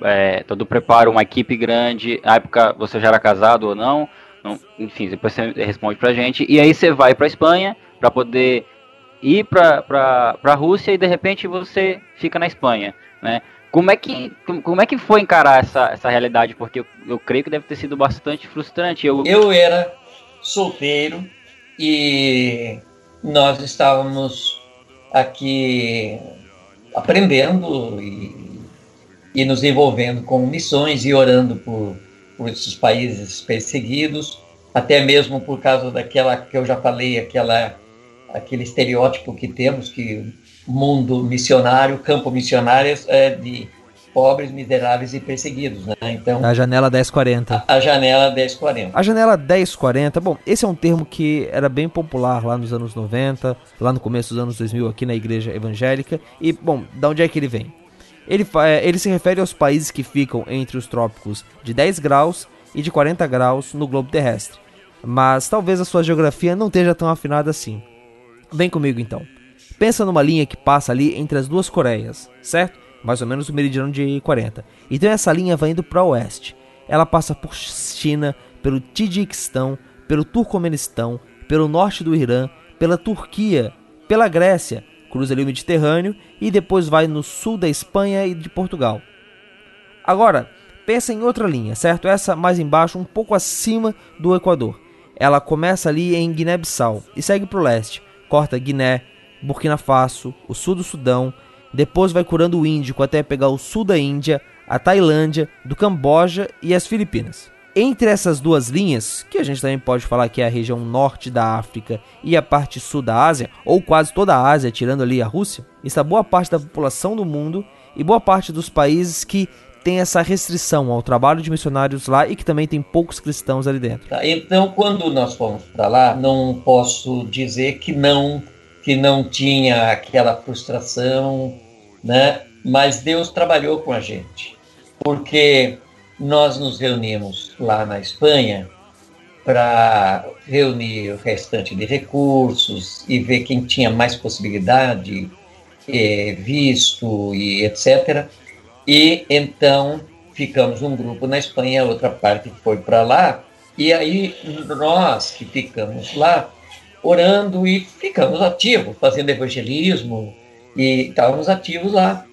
é, todo o preparo, uma equipe grande. Na época você já era casado ou não? não enfim, depois você responde para gente. E aí você vai para Espanha para poder ir para a Rússia e de repente você fica na Espanha, né? Como é que, como é que foi encarar essa, essa realidade? Porque eu, eu creio que deve ter sido bastante frustrante. Eu... eu era solteiro e nós estávamos aqui aprendendo e, e nos envolvendo com missões e orando por, por esses países perseguidos, até mesmo por causa daquela que eu já falei, aquela aquele estereótipo que temos que mundo missionário, campo missionário é de pobres, miseráveis e perseguidos, né? Então, a janela 1040. A, a janela 1040. A janela 1040, bom, esse é um termo que era bem popular lá nos anos 90, lá no começo dos anos 2000 aqui na igreja evangélica. E, bom, da onde é que ele vem? Ele, é, ele se refere aos países que ficam entre os trópicos de 10 graus e de 40 graus no globo terrestre. Mas talvez a sua geografia não esteja tão afinada assim. Vem comigo então. Pensa numa linha que passa ali entre as duas Coreias, certo? Mais ou menos o meridiano de 40. Então essa linha vai indo para o oeste. Ela passa por China, pelo Tadjikistão, pelo Turcomenistão, pelo norte do Irã, pela Turquia, pela Grécia, cruza ali o Mediterrâneo e depois vai no sul da Espanha e de Portugal. Agora, pensa em outra linha, certo? Essa mais embaixo, um pouco acima do Equador. Ela começa ali em Guiné-Bissau e segue para o leste, corta Guiné, Burkina Faso, o sul do Sudão, depois vai curando o Índico até pegar o sul da Índia, a Tailândia, do Camboja e as Filipinas. Entre essas duas linhas, que a gente também pode falar que é a região norte da África e a parte sul da Ásia, ou quase toda a Ásia, tirando ali a Rússia, está boa parte da população do mundo e boa parte dos países que tem essa restrição ao trabalho de missionários lá e que também tem poucos cristãos ali dentro. Tá, então, quando nós fomos para lá, não posso dizer que não que não tinha aquela frustração, né? Mas Deus trabalhou com a gente, porque nós nos reunimos lá na Espanha para reunir o restante de recursos e ver quem tinha mais possibilidade, é, visto e etc. E então ficamos um grupo na Espanha, outra parte foi para lá. E aí nós que ficamos lá orando e ficamos ativos, fazendo evangelismo e estávamos ativos lá.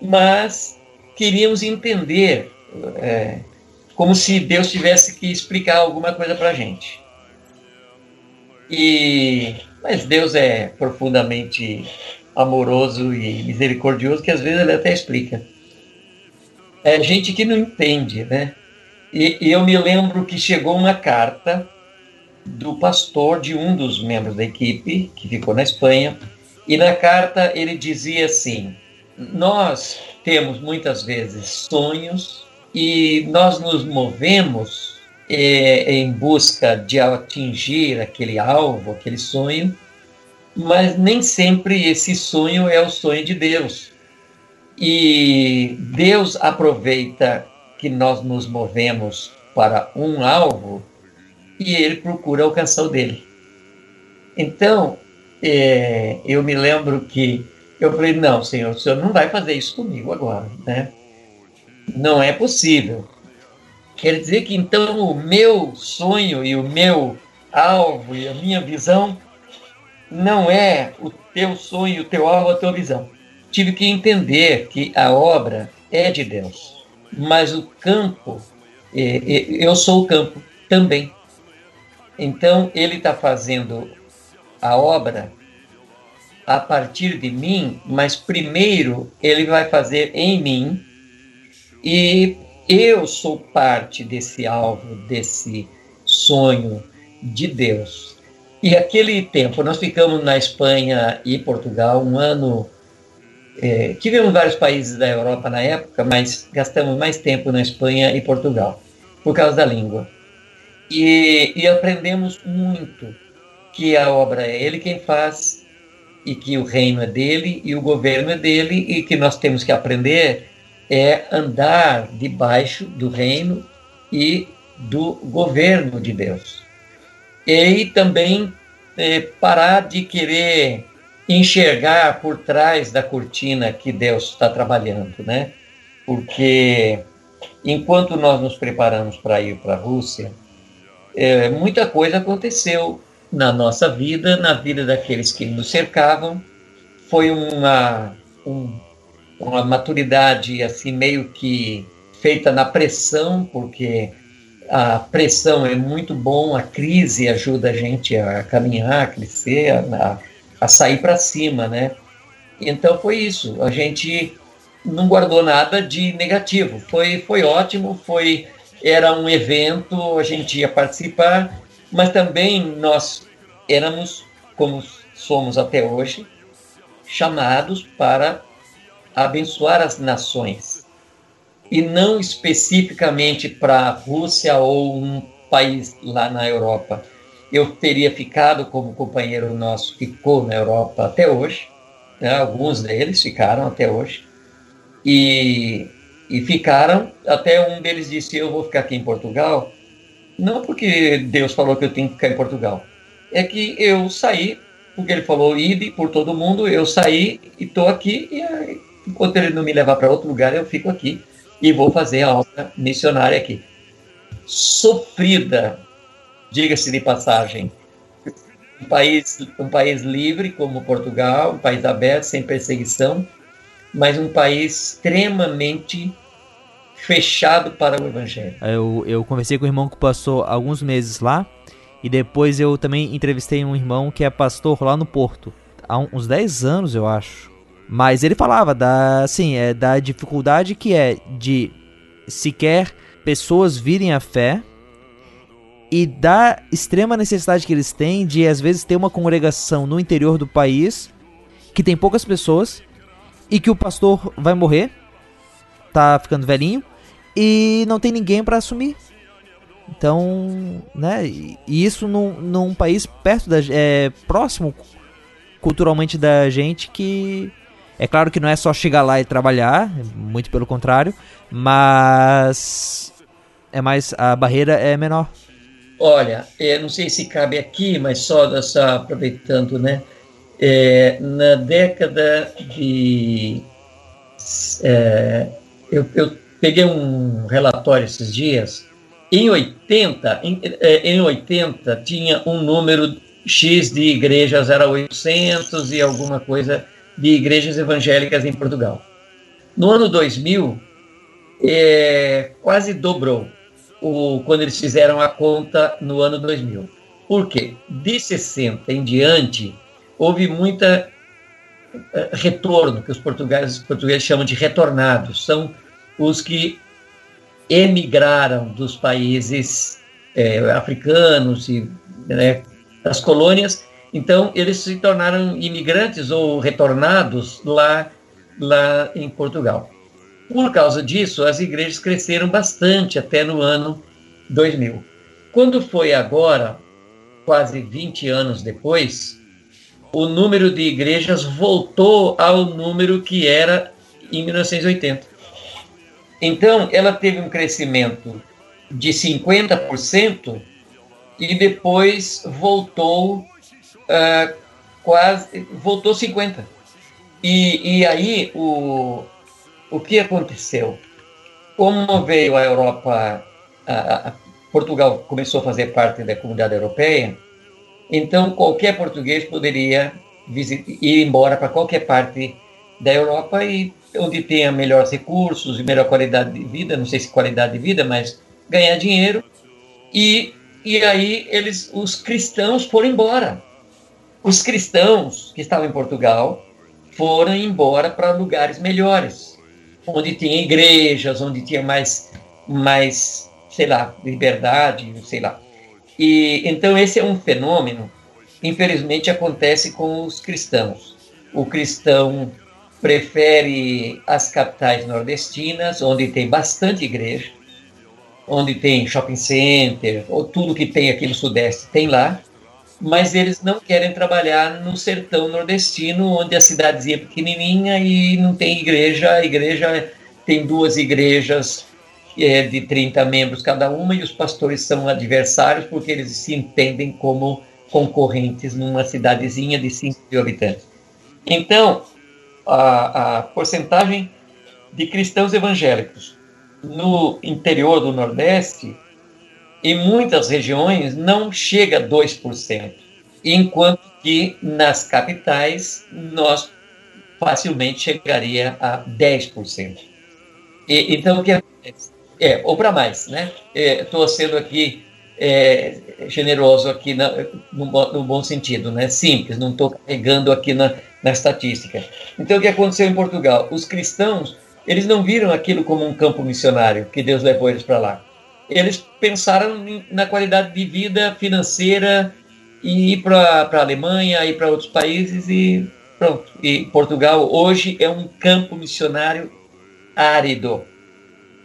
Mas queríamos entender, é, como se Deus tivesse que explicar alguma coisa para a gente. E, mas Deus é profundamente amoroso e misericordioso, que às vezes ele até explica. É gente que não entende, né? E, e eu me lembro que chegou uma carta do pastor de um dos membros da equipe, que ficou na Espanha, e na carta ele dizia assim: Nós temos muitas vezes sonhos e nós nos movemos é, em busca de atingir aquele alvo, aquele sonho, mas nem sempre esse sonho é o sonho de Deus. E Deus aproveita que nós nos movemos para um alvo e ele procura alcançar o dele. Então, é, eu me lembro que eu falei, não, senhor, o senhor não vai fazer isso comigo agora, né? Não é possível. Quer dizer que então o meu sonho e o meu alvo e a minha visão não é o teu sonho, o teu alvo, a tua visão. Tive que entender que a obra é de Deus, mas o campo, é, é, eu sou o campo também. Então, ele está fazendo a obra a partir de mim, mas primeiro ele vai fazer em mim e eu sou parte desse alvo, desse sonho de Deus. E aquele tempo, nós ficamos na Espanha e Portugal um ano. É, tivemos vários países da Europa na época, mas gastamos mais tempo na Espanha e Portugal, por causa da língua. E, e aprendemos muito que a obra é Ele quem faz e que o reino é dele e o governo é dele e que nós temos que aprender é andar debaixo do reino e do governo de Deus. E também é, parar de querer enxergar por trás da cortina que Deus está trabalhando, né? Porque enquanto nós nos preparamos para ir para a Rússia, é, muita coisa aconteceu na nossa vida, na vida daqueles que nos cercavam. Foi uma, um, uma maturidade assim meio que feita na pressão, porque a pressão é muito bom, a crise ajuda a gente a caminhar, a crescer, a, a sair para cima, né? Então foi isso. A gente não guardou nada de negativo. Foi, foi ótimo, foi era um evento, a gente ia participar, mas também nós éramos, como somos até hoje, chamados para abençoar as nações e não especificamente para a Rússia ou um país lá na Europa. Eu teria ficado como companheiro nosso ficou na Europa até hoje, né? alguns deles ficaram até hoje, e, e ficaram, até um deles disse, eu vou ficar aqui em Portugal, não porque Deus falou que eu tenho que ficar em Portugal, é que eu saí, porque ele falou ide por todo mundo, eu saí e estou aqui, e aí, enquanto ele não me levar para outro lugar, eu fico aqui e vou fazer a obra missionária aqui. Sofrida, diga-se de passagem, um país, um país livre como Portugal, um país aberto, sem perseguição, mas um país extremamente fechado para o Evangelho. Eu, eu conversei com um irmão que passou alguns meses lá e depois eu também entrevistei um irmão que é pastor lá no Porto, há uns 10 anos eu acho. Mas ele falava da, assim, é, da dificuldade que é de sequer pessoas virem à fé e da extrema necessidade que eles têm de às vezes ter uma congregação no interior do país que tem poucas pessoas e que o pastor vai morrer, tá ficando velhinho e não tem ninguém para assumir. Então, né, e isso num, num país perto da é, próximo culturalmente da gente que é claro que não é só chegar lá e trabalhar, muito pelo contrário, mas é mais a barreira é menor. Olha, eu não sei se cabe aqui, mas só dessa, aproveitando, né? É, na década de. É, eu, eu, peguei um relatório esses dias. Em 80, em, é, em 80 tinha um número X de igrejas, era 800 e alguma coisa de igrejas evangélicas em Portugal. No ano 2000, é, quase dobrou o, quando eles fizeram a conta no ano 2000. Por quê? De 60 em diante, houve muita uh, retorno, que os portugueses, os portugueses chamam de retornados. São os que emigraram dos países é, africanos e né, das colônias então, eles se tornaram imigrantes ou retornados lá, lá em Portugal. Por causa disso, as igrejas cresceram bastante até no ano 2000. Quando foi agora, quase 20 anos depois, o número de igrejas voltou ao número que era em 1980. Então, ela teve um crescimento de 50% e depois voltou uh, quase voltou 50. E, e aí o, o que aconteceu? Como veio a Europa, a, a Portugal começou a fazer parte da comunidade europeia, então qualquer português poderia visitar, ir embora para qualquer parte da Europa e onde tenha melhores recursos e melhor qualidade de vida, não sei se qualidade de vida, mas ganhar dinheiro. E, e aí eles, os cristãos foram embora. Os cristãos que estavam em Portugal foram embora para lugares melhores, onde tinha igrejas, onde tinha mais, mais, sei lá, liberdade, sei lá. E então esse é um fenômeno, infelizmente acontece com os cristãos. O cristão prefere as capitais nordestinas, onde tem bastante igreja, onde tem shopping center, ou tudo que tem aqui no Sudeste tem lá, mas eles não querem trabalhar no sertão nordestino, onde a cidadezinha é pequenininha e não tem igreja. A igreja tem duas igrejas é, de 30 membros cada uma e os pastores são adversários porque eles se entendem como concorrentes numa cidadezinha de 5 mil habitantes. Então, a, a porcentagem de cristãos evangélicos no interior do Nordeste em muitas regiões não chega a 2%, enquanto que nas capitais nós facilmente chegaria a 10%. E, então, o que acontece? É, ou para mais, né? Estou é, sendo aqui é, generoso aqui na, no, no, bom sentido, né? Simples, não estou carregando aqui na, na estatística. Então, o que aconteceu em Portugal? Os cristãos, eles não viram aquilo como um campo missionário, que Deus levou eles para lá. Eles pensaram na qualidade de vida financeira e ir para a Alemanha, ir para outros países e pronto. E Portugal hoje é um campo missionário árido.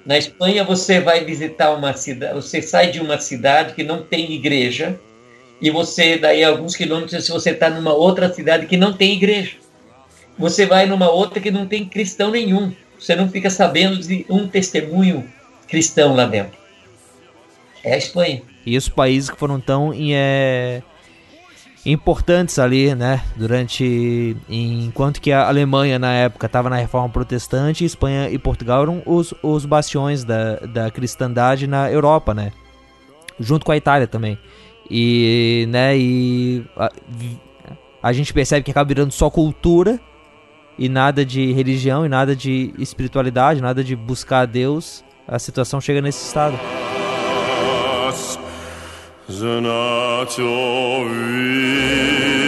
Na Espanha você vai visitar uma cidade, você sai de uma cidade que não tem igreja e você daí alguns quilômetros se você está numa outra cidade que não tem igreja. Você vai numa outra que não tem cristão nenhum. Você não fica sabendo de um testemunho cristão lá dentro. É a Espanha. E os países que foram tão é, importantes ali, né? Durante. Enquanto que a Alemanha, na época, estava na reforma protestante, Espanha e Portugal eram os, os bastiões da, da cristandade na Europa, né? Junto com a Itália também. E, né, e a, a gente percebe que acaba virando só cultura e nada de religião e nada de espiritualidade, nada de buscar a Deus. A situação chega nesse estado. znați o vie.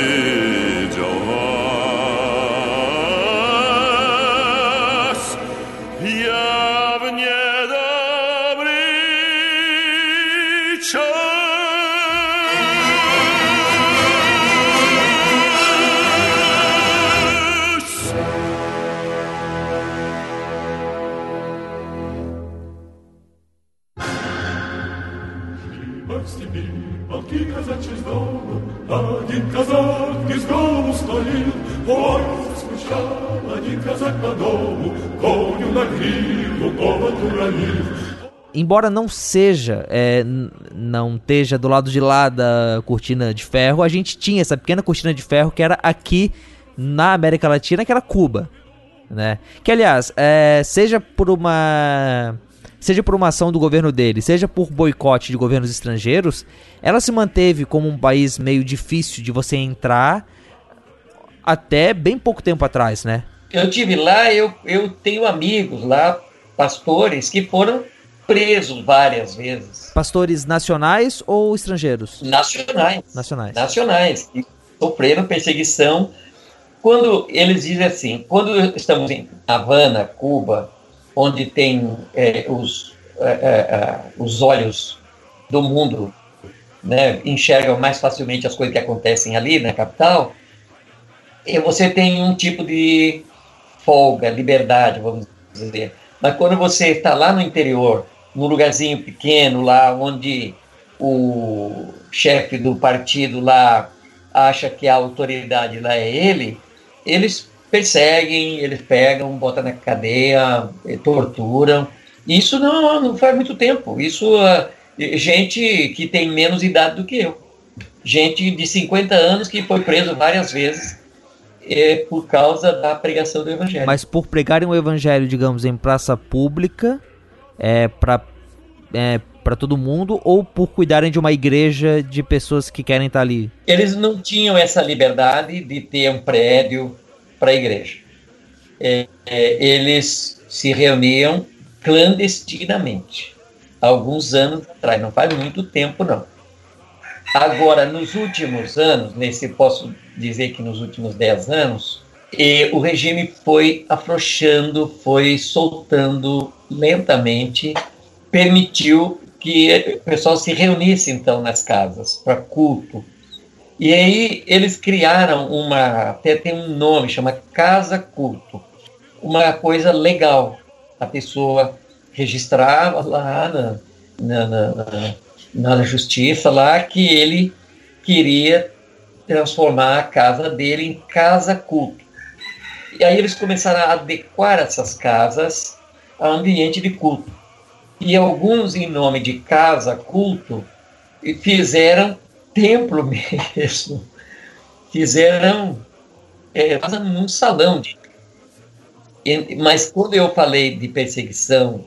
столил, Ой, заскучал один казак по дому, Коню на гриву повод уронил. Embora não seja, é, não esteja do lado de lá da cortina de ferro, a gente tinha essa pequena cortina de ferro que era aqui na América Latina, que era Cuba, né? Que aliás, é, seja por uma seja por uma ação do governo dele, seja por boicote de governos estrangeiros, ela se manteve como um país meio difícil de você entrar até bem pouco tempo atrás, né? Eu tive lá, eu, eu tenho amigos lá, pastores, que foram presos várias vezes. Pastores nacionais ou estrangeiros? Nacionais. Nacionais. Nacionais. Que sofreram perseguição. Quando eles dizem assim, quando estamos em Havana, Cuba, onde tem é, os, é, é, é, os olhos do mundo né, enxergam mais facilmente as coisas que acontecem ali na capital, você tem um tipo de folga, liberdade, vamos dizer. Mas quando você está lá no interior, num lugarzinho pequeno, lá onde o chefe do partido lá acha que a autoridade lá é ele, eles perseguem, eles pegam, botam na cadeia, eh, torturam. Isso não, não faz muito tempo. Isso uh, gente que tem menos idade do que eu. Gente de 50 anos que foi preso várias vezes é, por causa da pregação do evangelho. Mas por pregarem o evangelho, digamos, em praça pública, é, para é, para todo mundo, ou por cuidarem de uma igreja de pessoas que querem estar ali? Eles não tinham essa liberdade de ter um prédio para a igreja. É, é, eles se reuniam clandestinamente, alguns anos atrás, não faz muito tempo não. Agora, nos últimos anos, nesse posso dizer que nos últimos dez anos, e o regime foi afrouxando, foi soltando lentamente, permitiu que o pessoal se reunisse então nas casas para culto, e aí eles criaram uma, até tem um nome, chama Casa Culto, uma coisa legal. A pessoa registrava lá na, na, na, na justiça lá que ele queria transformar a casa dele em casa culto. E aí eles começaram a adequar essas casas a ambiente de culto. E alguns, em nome de casa culto, fizeram templo mesmo. Fizeram é, num salão. De, mas quando eu falei de perseguição,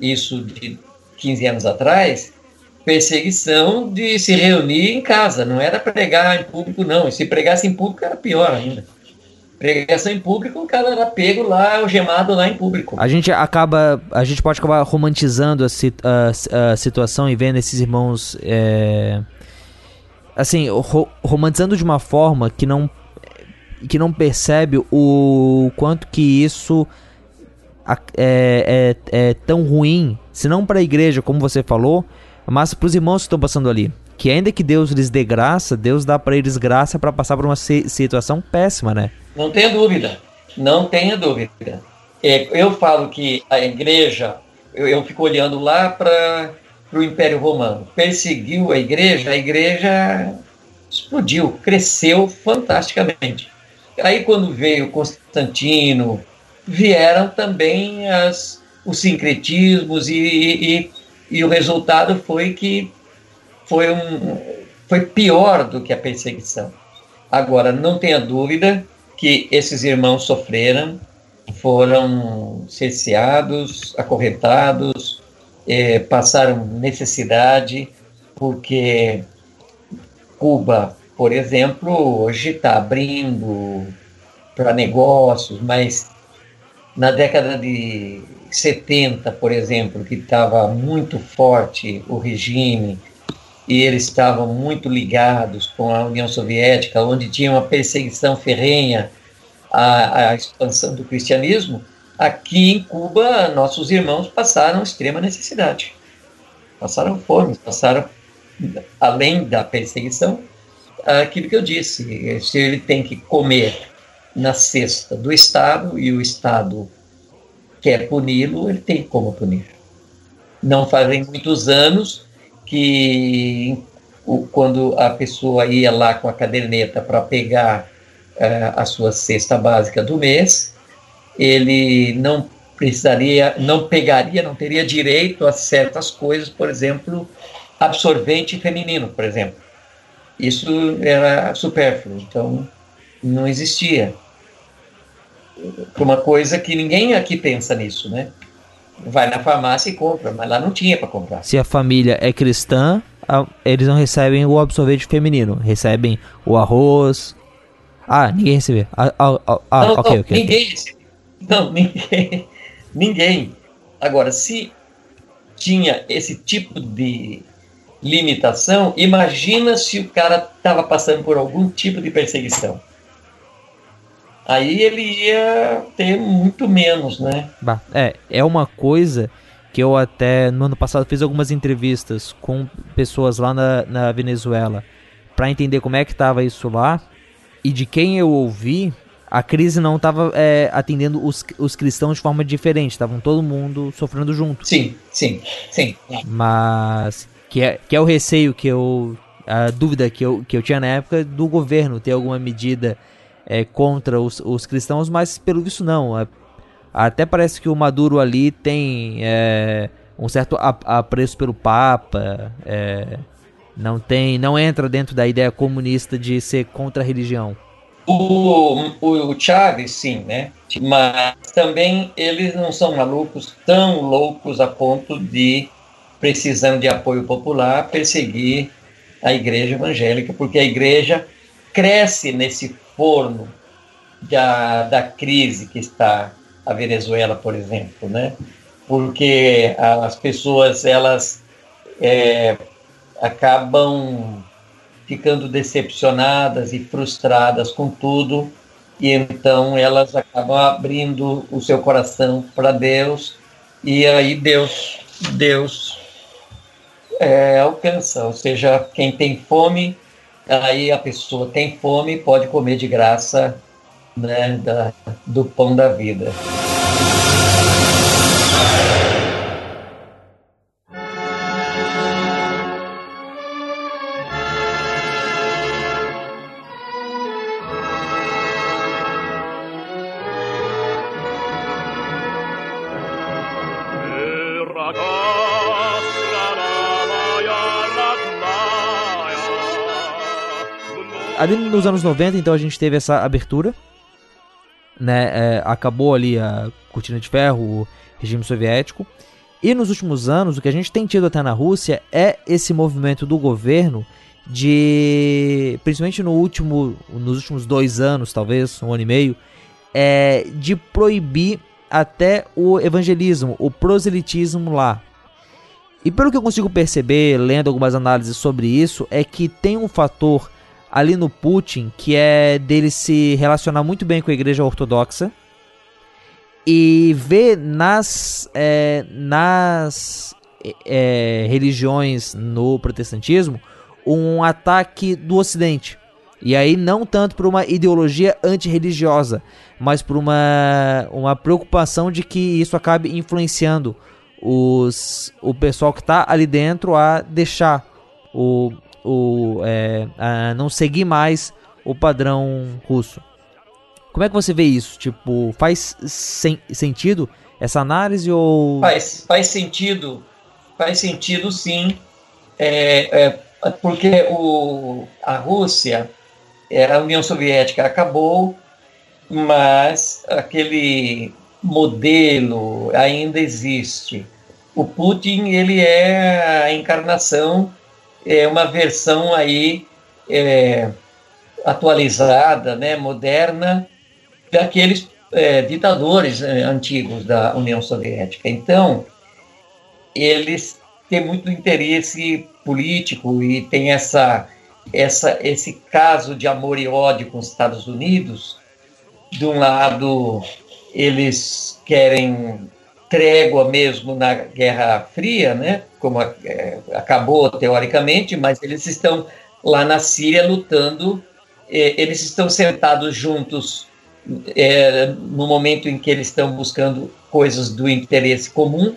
isso de 15 anos atrás, perseguição de se reunir em casa, não era pregar em público, não. E se pregasse em público era pior ainda. pregação em público, o cara era pego lá, algemado lá em público. A gente acaba, a gente pode acabar romantizando a, a, a situação e vendo esses irmãos, é, assim, ro romantizando de uma forma que não, que não percebe o quanto que isso é, é, é tão ruim, se não para a igreja, como você falou, mas para os irmãos que estão passando ali que ainda que Deus lhes dê graça, Deus dá para eles graça para passar por uma situação péssima, né? Não tenha dúvida, não tenha dúvida. É, eu falo que a igreja, eu, eu fico olhando lá para o Império Romano, perseguiu a igreja, a igreja explodiu, cresceu fantasticamente. Aí quando veio Constantino, vieram também as, os sincretismos e, e, e o resultado foi que foi, um, foi pior do que a perseguição. Agora, não tenha dúvida que esses irmãos sofreram, foram cerceados, acorrentados, eh, passaram necessidade, porque Cuba, por exemplo, hoje está abrindo para negócios, mas na década de 70, por exemplo, que estava muito forte o regime, e eles estavam muito ligados com a União Soviética, onde tinha uma perseguição ferrenha à, à expansão do cristianismo, aqui em Cuba, nossos irmãos passaram extrema necessidade. Passaram fome, passaram, além da perseguição, aquilo que eu disse: se ele tem que comer na cesta do Estado e o Estado quer puni-lo, ele tem como punir. Não fazem muitos anos que quando a pessoa ia lá com a caderneta para pegar uh, a sua cesta básica do mês, ele não precisaria, não pegaria, não teria direito a certas coisas, por exemplo, absorvente feminino, por exemplo. Isso era supérfluo, então não existia. Uma coisa que ninguém aqui pensa nisso, né? vai na farmácia e compra, mas lá não tinha para comprar. Se a família é cristã, eles não recebem o absorvente feminino, recebem o arroz. Ah, ninguém recebeu. Ah, ah, ah, ah não, ok, não, ok. Ninguém recebeu. Não, ninguém. ninguém. Agora, se tinha esse tipo de limitação, imagina se o cara estava passando por algum tipo de perseguição aí ele ia ter muito menos, né? Bah, é, é uma coisa que eu até no ano passado fiz algumas entrevistas com pessoas lá na, na Venezuela para entender como é que tava isso lá e de quem eu ouvi a crise não estava é, atendendo os, os cristãos de forma diferente, estavam todo mundo sofrendo junto. Sim, sim, sim. Mas que é, que é o receio que eu a dúvida que eu, que eu tinha na época do governo ter alguma medida é, contra os, os cristãos, mas pelo visto não. É, até parece que o Maduro ali tem é, um certo apreço pelo Papa, é, não tem, não entra dentro da ideia comunista de ser contra a religião. O, o, Chaves, sim, né? Mas também eles não são malucos tão loucos a ponto de, precisando de apoio popular, perseguir a igreja evangélica, porque a igreja cresce nesse forno da, da crise que está a Venezuela, por exemplo, né? Porque as pessoas elas é, acabam ficando decepcionadas e frustradas com tudo e então elas acabam abrindo o seu coração para Deus e aí Deus Deus é, alcança, ou seja, quem tem fome aí a pessoa tem fome pode comer de graça né, da, do pão da vida. Ali nos anos 90, então a gente teve essa abertura, né? É, acabou ali a cortina de ferro, o regime soviético. E nos últimos anos, o que a gente tem tido até na Rússia é esse movimento do governo de, principalmente no último, nos últimos dois anos, talvez um ano e meio, é, de proibir até o evangelismo, o proselitismo lá. E pelo que eu consigo perceber, lendo algumas análises sobre isso, é que tem um fator ali no Putin que é dele se relacionar muito bem com a igreja ortodoxa e ver nas, é, nas é, religiões no protestantismo um ataque do Ocidente. E aí não tanto por uma ideologia antirreligiosa, mas por uma, uma preocupação de que isso acabe influenciando os, o pessoal que está ali dentro a deixar o, o é, a não seguir mais o padrão russo. Como é que você vê isso? Tipo, faz sen sentido essa análise ou faz faz sentido faz sentido sim é, é, porque o, a Rússia a União Soviética acabou mas aquele modelo ainda existe o Putin ele é a encarnação, é uma versão aí é, atualizada, né, moderna daqueles é, ditadores é, antigos da União Soviética. Então eles têm muito interesse político e tem essa essa esse caso de amor e ódio com os Estados Unidos. De um lado eles querem trégua mesmo na Guerra Fria, né? Como é, acabou teoricamente, mas eles estão lá na Síria lutando. É, eles estão sentados juntos é, no momento em que eles estão buscando coisas do interesse comum,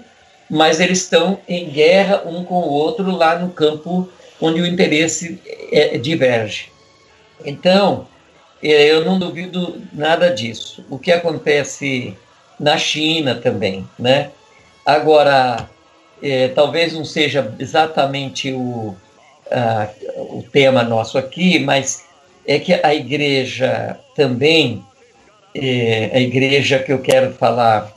mas eles estão em guerra um com o outro lá no campo onde o interesse é, diverge. Então, é, eu não duvido nada disso. O que acontece na China também, né? Agora, é, talvez não seja exatamente o, o tema nosso aqui, mas é que a igreja também, é, a igreja que eu quero falar,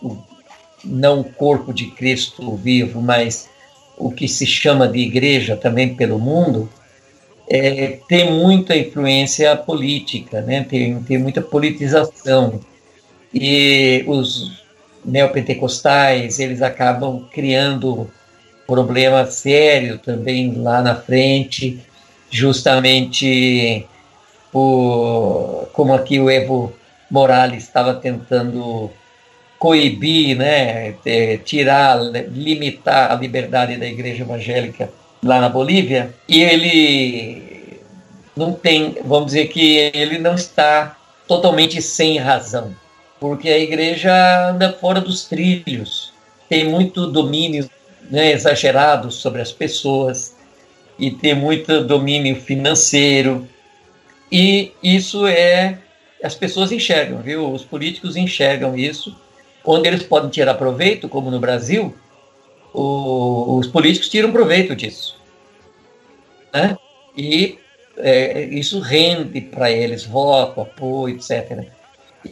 não o corpo de Cristo vivo, mas o que se chama de igreja também pelo mundo, é, tem muita influência política, né? tem, tem muita politização e os neopentecostais eles acabam criando problema sério também lá na frente, justamente por, como aqui o Evo Morales estava tentando coibir, né, tirar, limitar a liberdade da igreja evangélica lá na Bolívia, e ele não tem, vamos dizer que ele não está totalmente sem razão porque a igreja anda fora dos trilhos, tem muito domínio né, exagerado sobre as pessoas e tem muito domínio financeiro. E isso é. As pessoas enxergam, viu? Os políticos enxergam isso. Onde eles podem tirar proveito, como no Brasil, o, os políticos tiram proveito disso. Né? E é, isso rende para eles voto, apoio, etc.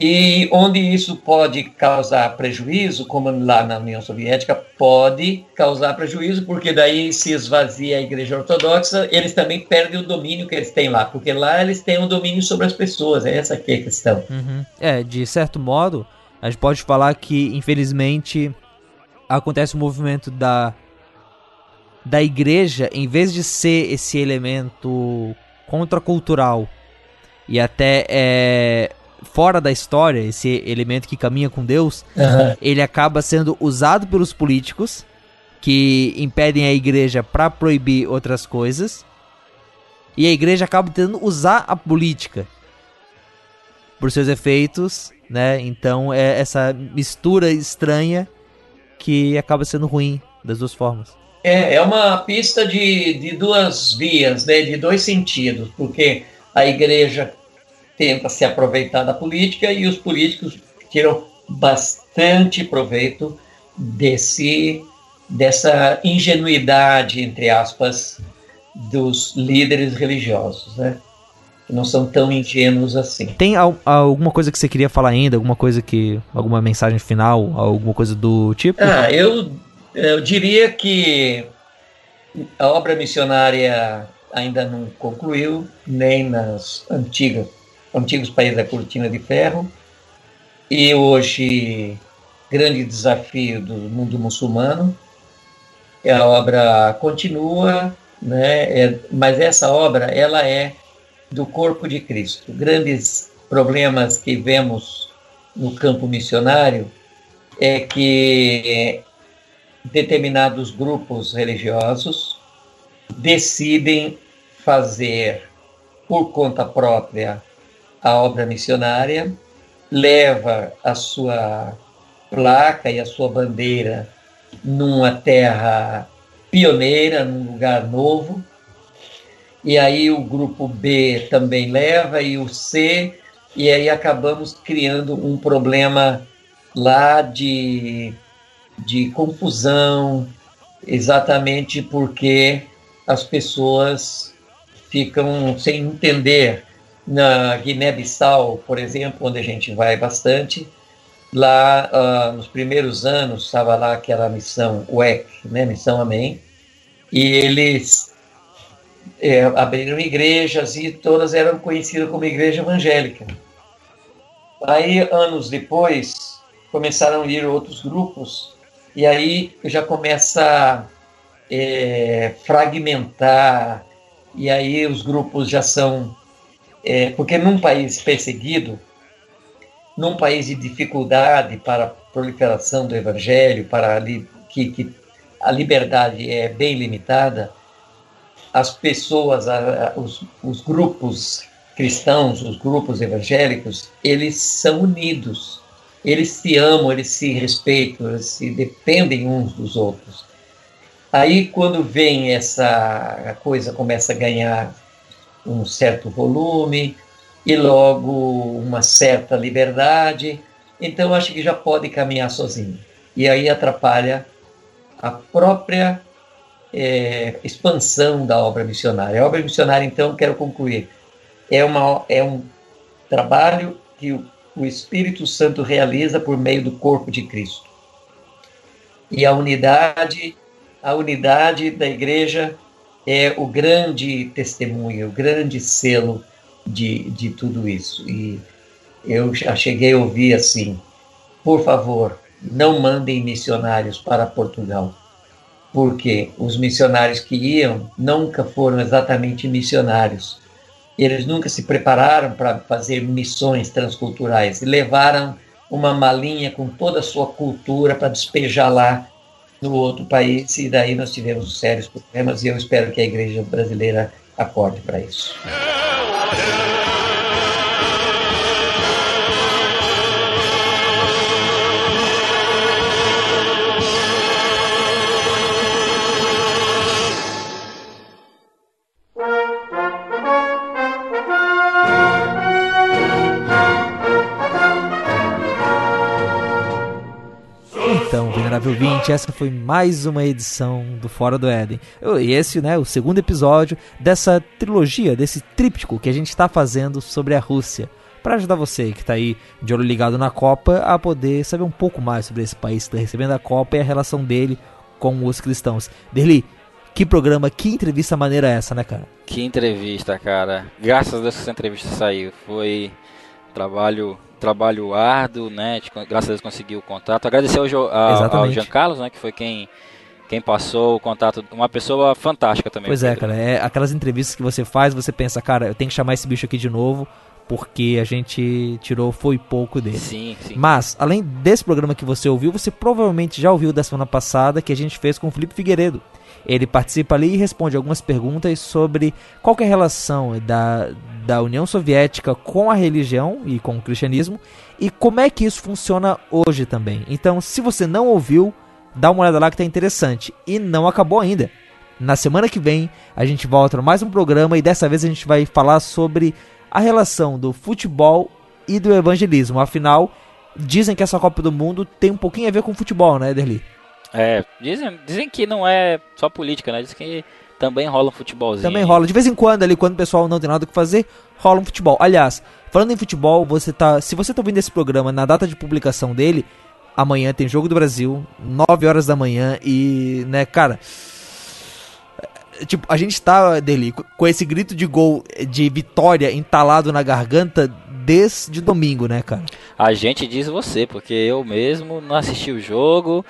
E onde isso pode causar prejuízo, como lá na União Soviética, pode causar prejuízo, porque daí se esvazia a Igreja Ortodoxa, eles também perdem o domínio que eles têm lá, porque lá eles têm o domínio sobre as pessoas, é essa aqui a questão. Uhum. É, de certo modo, a gente pode falar que, infelizmente, acontece o um movimento da, da igreja, em vez de ser esse elemento contracultural e até é, fora da história, esse elemento que caminha com Deus, uhum. ele acaba sendo usado pelos políticos que impedem a igreja para proibir outras coisas. E a igreja acaba tentando usar a política por seus efeitos, né? Então é essa mistura estranha que acaba sendo ruim das duas formas. É, é uma pista de, de duas vias, né? De dois sentidos, porque a igreja tenta se aproveitar da política e os políticos tiram bastante proveito desse dessa ingenuidade entre aspas dos líderes religiosos, né? Que não são tão ingênuos assim. Tem al alguma coisa que você queria falar ainda? Alguma coisa que alguma mensagem final, alguma coisa do tipo? Ah, eu eu diria que a obra missionária ainda não concluiu, nem nas antigas antigos países da cortina de ferro. e hoje grande desafio do mundo muçulmano. A obra continua, né? É, mas essa obra ela é do corpo de Cristo. Grandes problemas que vemos no campo missionário é que determinados grupos religiosos decidem fazer por conta própria a obra missionária, leva a sua placa e a sua bandeira numa terra pioneira, num lugar novo. E aí o grupo B também leva e o C, e aí acabamos criando um problema lá de, de confusão, exatamente porque as pessoas ficam sem entender. Na Guiné-Bissau, por exemplo, onde a gente vai bastante, lá uh, nos primeiros anos estava lá aquela missão UEC, né, missão Amém, e eles é, abriram igrejas e todas eram conhecidas como igreja evangélica. Aí anos depois começaram a ir outros grupos e aí já começa a é, fragmentar e aí os grupos já são. É, porque num país perseguido, num país de dificuldade para a proliferação do evangelho, para que, que a liberdade é bem limitada, as pessoas, a, a, os, os grupos cristãos, os grupos evangélicos, eles são unidos, eles se amam, eles se respeitam, eles se dependem uns dos outros. Aí, quando vem essa coisa, começa a ganhar um certo volume e logo uma certa liberdade, então acho que já pode caminhar sozinho. E aí atrapalha a própria é, expansão da obra missionária. A obra missionária, então, quero concluir, é, uma, é um trabalho que o, o Espírito Santo realiza por meio do corpo de Cristo. E a unidade a unidade da igreja é o grande testemunho, o grande selo de, de tudo isso. E eu já cheguei a ouvir assim: por favor, não mandem missionários para Portugal, porque os missionários que iam nunca foram exatamente missionários. Eles nunca se prepararam para fazer missões transculturais, levaram uma malinha com toda a sua cultura para despejar lá no outro país, e daí nós tivemos sérios problemas, e eu espero que a igreja brasileira acorde para isso. Venerável ouvinte, essa foi mais uma edição do Fora do Éden. E esse, né, o segundo episódio dessa trilogia, desse tríptico que a gente está fazendo sobre a Rússia. Para ajudar você que está aí de olho ligado na Copa a poder saber um pouco mais sobre esse país que está recebendo a Copa e a relação dele com os cristãos. Derli, que programa, que entrevista maneira é essa, né, cara? Que entrevista, cara. Graças a Deus que essa entrevista saiu. Foi trabalho trabalho árduo, né? Graças a Deus conseguiu o contato. Agradecer ao, ao, ao Jean Carlos, né? Que foi quem quem passou o contato, uma pessoa fantástica também. Pois é, cara, é aquelas entrevistas que você faz, você pensa, cara, eu tenho que chamar esse bicho aqui de novo, porque a gente tirou foi pouco dele. Sim, sim. Mas, além desse programa que você ouviu, você provavelmente já ouviu da semana passada que a gente fez com o Felipe Figueiredo. Ele participa ali e responde algumas perguntas sobre qual é a relação da, da União Soviética com a religião e com o cristianismo e como é que isso funciona hoje também. Então, se você não ouviu, dá uma olhada lá que tá interessante. E não acabou ainda. Na semana que vem, a gente volta mais um programa e dessa vez a gente vai falar sobre a relação do futebol e do evangelismo. Afinal, dizem que essa Copa do Mundo tem um pouquinho a ver com futebol, né, Ederly? É, dizem, dizem que não é só política, né? Dizem que também rola um futebolzinho. Também rola. De vez em quando, ali, quando o pessoal não tem nada o que fazer, rola um futebol. Aliás, falando em futebol, você tá. Se você tá ouvindo esse programa na data de publicação dele, amanhã tem jogo do Brasil, 9 horas da manhã, e, né, cara. Tipo, a gente tá, dele, com esse grito de gol de vitória entalado na garganta desde domingo, né, cara? A gente diz você, porque eu mesmo não assisti o jogo.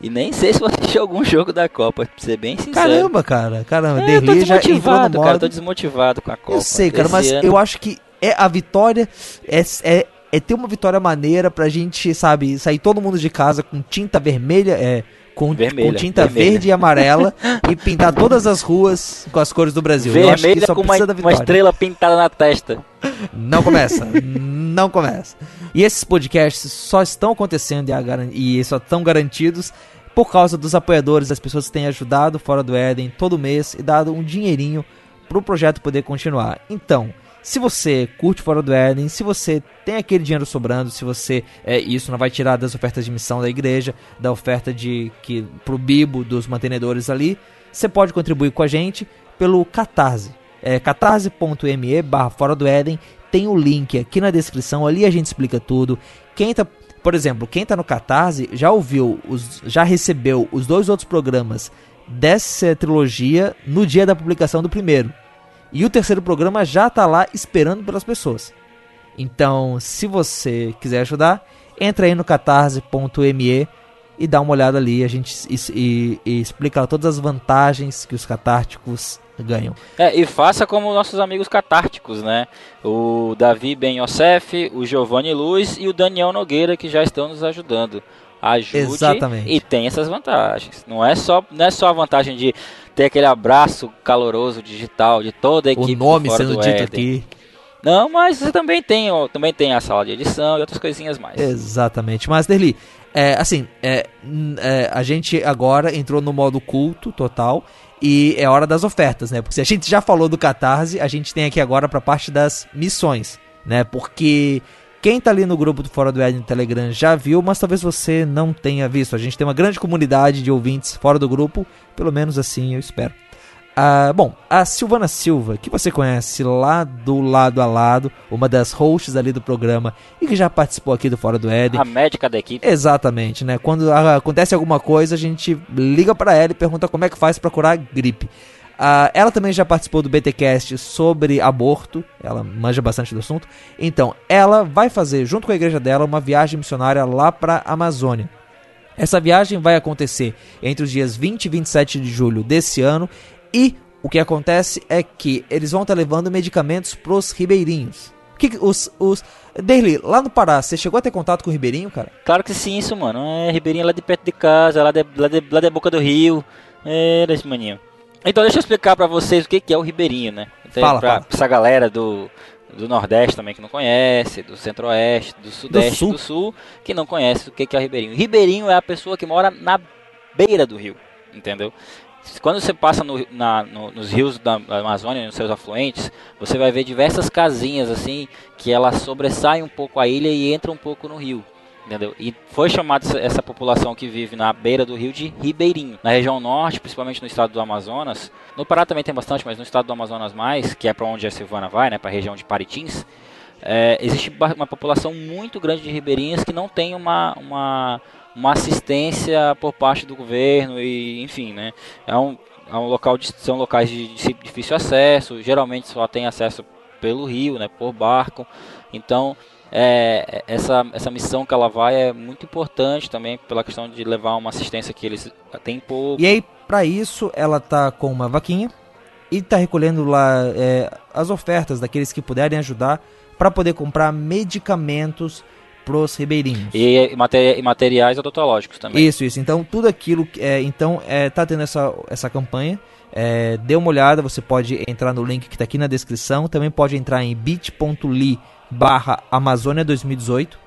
E nem sei se vou assistir algum jogo da Copa, pra ser bem sincero. Caramba, cara. Caramba, é, eu tô Derli já entrou no desmotivado, modo. cara. Tô desmotivado com a Copa. Eu sei, cara, Esse mas ano- eu acho que é a vitória é, é, é ter uma vitória maneira pra gente, sabe, sair todo mundo de casa com tinta vermelha, é, com, Vermelha, com tinta vermelha. verde e amarela e pintar todas as ruas com as cores do Brasil. eu acho que Vermelha com uma, uma estrela pintada na testa. Não começa. não começa. E esses podcasts só estão acontecendo e, e só estão garantidos por causa dos apoiadores, das pessoas que têm ajudado Fora do Éden todo mês e dado um dinheirinho para o projeto poder continuar. Então, se você curte Fora do Éden, se você tem aquele dinheiro sobrando, se você é isso não vai tirar das ofertas de missão da igreja, da oferta de que pro bibo dos mantenedores ali, você pode contribuir com a gente pelo Catarse. É catarse.me barra Fora do Éden. Tem o link aqui na descrição, ali a gente explica tudo. Quem tá, por exemplo, quem tá no Catarse já ouviu, os, já recebeu os dois outros programas dessa trilogia no dia da publicação do primeiro. E o terceiro programa já tá lá esperando pelas pessoas. Então, se você quiser ajudar, entra aí no catarse.me e dá uma olhada ali. A gente e, e- e explica todas as vantagens que os catárticos ganham. É, e faça como nossos amigos catárticos, né? O Davi Ben Yosef, o Giovanni Luz e o Daniel Nogueira que já estão nos ajudando. Ajude Exatamente. e tem essas vantagens. Não é só não é só a vantagem de ter aquele abraço caloroso digital de toda a O equipe nome do Fora sendo do dito Éden. aqui. Não, mas você também tem, ó, também tem a sala de edição e outras coisinhas mais. Exatamente. Mas, Derli, é, assim, é, é, a gente agora entrou no modo culto total e é hora das ofertas, né? Porque se a gente já falou do Catarse, a gente tem aqui agora pra parte das missões, né? Porque quem tá ali no grupo do Fora do Éden no Telegram já viu, mas talvez você não tenha visto. A gente tem uma grande comunidade de ouvintes fora do grupo, pelo menos assim eu espero. Ah, bom, a Silvana Silva, que você conhece lá do lado a lado, uma das hosts ali do programa e que já participou aqui do Fora do Éden. A médica da equipe. Exatamente, né? Quando acontece alguma coisa, a gente liga pra ela e pergunta como é que faz pra curar gripe. Ah, ela também já participou do BTcast sobre aborto, ela manja bastante do assunto. Então, ela vai fazer, junto com a igreja dela, uma viagem missionária lá pra Amazônia. Essa viagem vai acontecer entre os dias 20 e 27 de julho desse ano e o que acontece é que eles vão estar levando medicamentos pros ribeirinhos. Que que os os Derli, lá no Pará, você chegou a ter contato com o ribeirinho, cara? Claro que sim, isso, mano. É Ribeirinho lá de perto de casa, lá de, lá de, lá de Boca do Rio. É, desse maninho. Então deixa eu explicar pra vocês o que, que é o Ribeirinho, né? Até Fala, pra, fala. essa galera do, do Nordeste também que não conhece, do Centro-Oeste, do Sudeste, Sul. do Sul, que não conhece o que, que é o Ribeirinho. Ribeirinho é a pessoa que mora na beira do rio, entendeu? Quando você passa no- na- no- nos rios da Amazônia, nos seus afluentes, você vai ver diversas casinhas assim que elas sobressaem um pouco a ilha e entram um pouco no rio. Entendeu? E foi chamada essa, população que vive na beira do rio de ribeirinho. Na região norte, principalmente no estado do Amazonas, no Pará também tem bastante, mas no estado do Amazonas mais, que é para onde a Silvana vai, né, para a região de Paritins, é, existe uma população muito grande de ribeirinhas que não tem uma, uma, uma assistência por parte do governo e enfim, né? É um, é um local de, são locais de, de difícil acesso, geralmente só tem acesso pelo rio, né, por barco. Então, é, essa, essa missão que ela vai é muito importante também pela questão de levar uma assistência que eles têm pouco. E aí, pra isso, ela tá com uma vaquinha e tá recolhendo lá é, as ofertas daqueles que puderem ajudar pra poder comprar medicamentos pros ribeirinhos. E, e materiais odontológicos também. Isso, isso. Então, tudo aquilo. que- É, então, é, tá tendo essa, essa campanha. É, dê uma olhada, você pode entrar no link que tá aqui na descrição. Também pode entrar em bit.ly barra Amazônia 2018.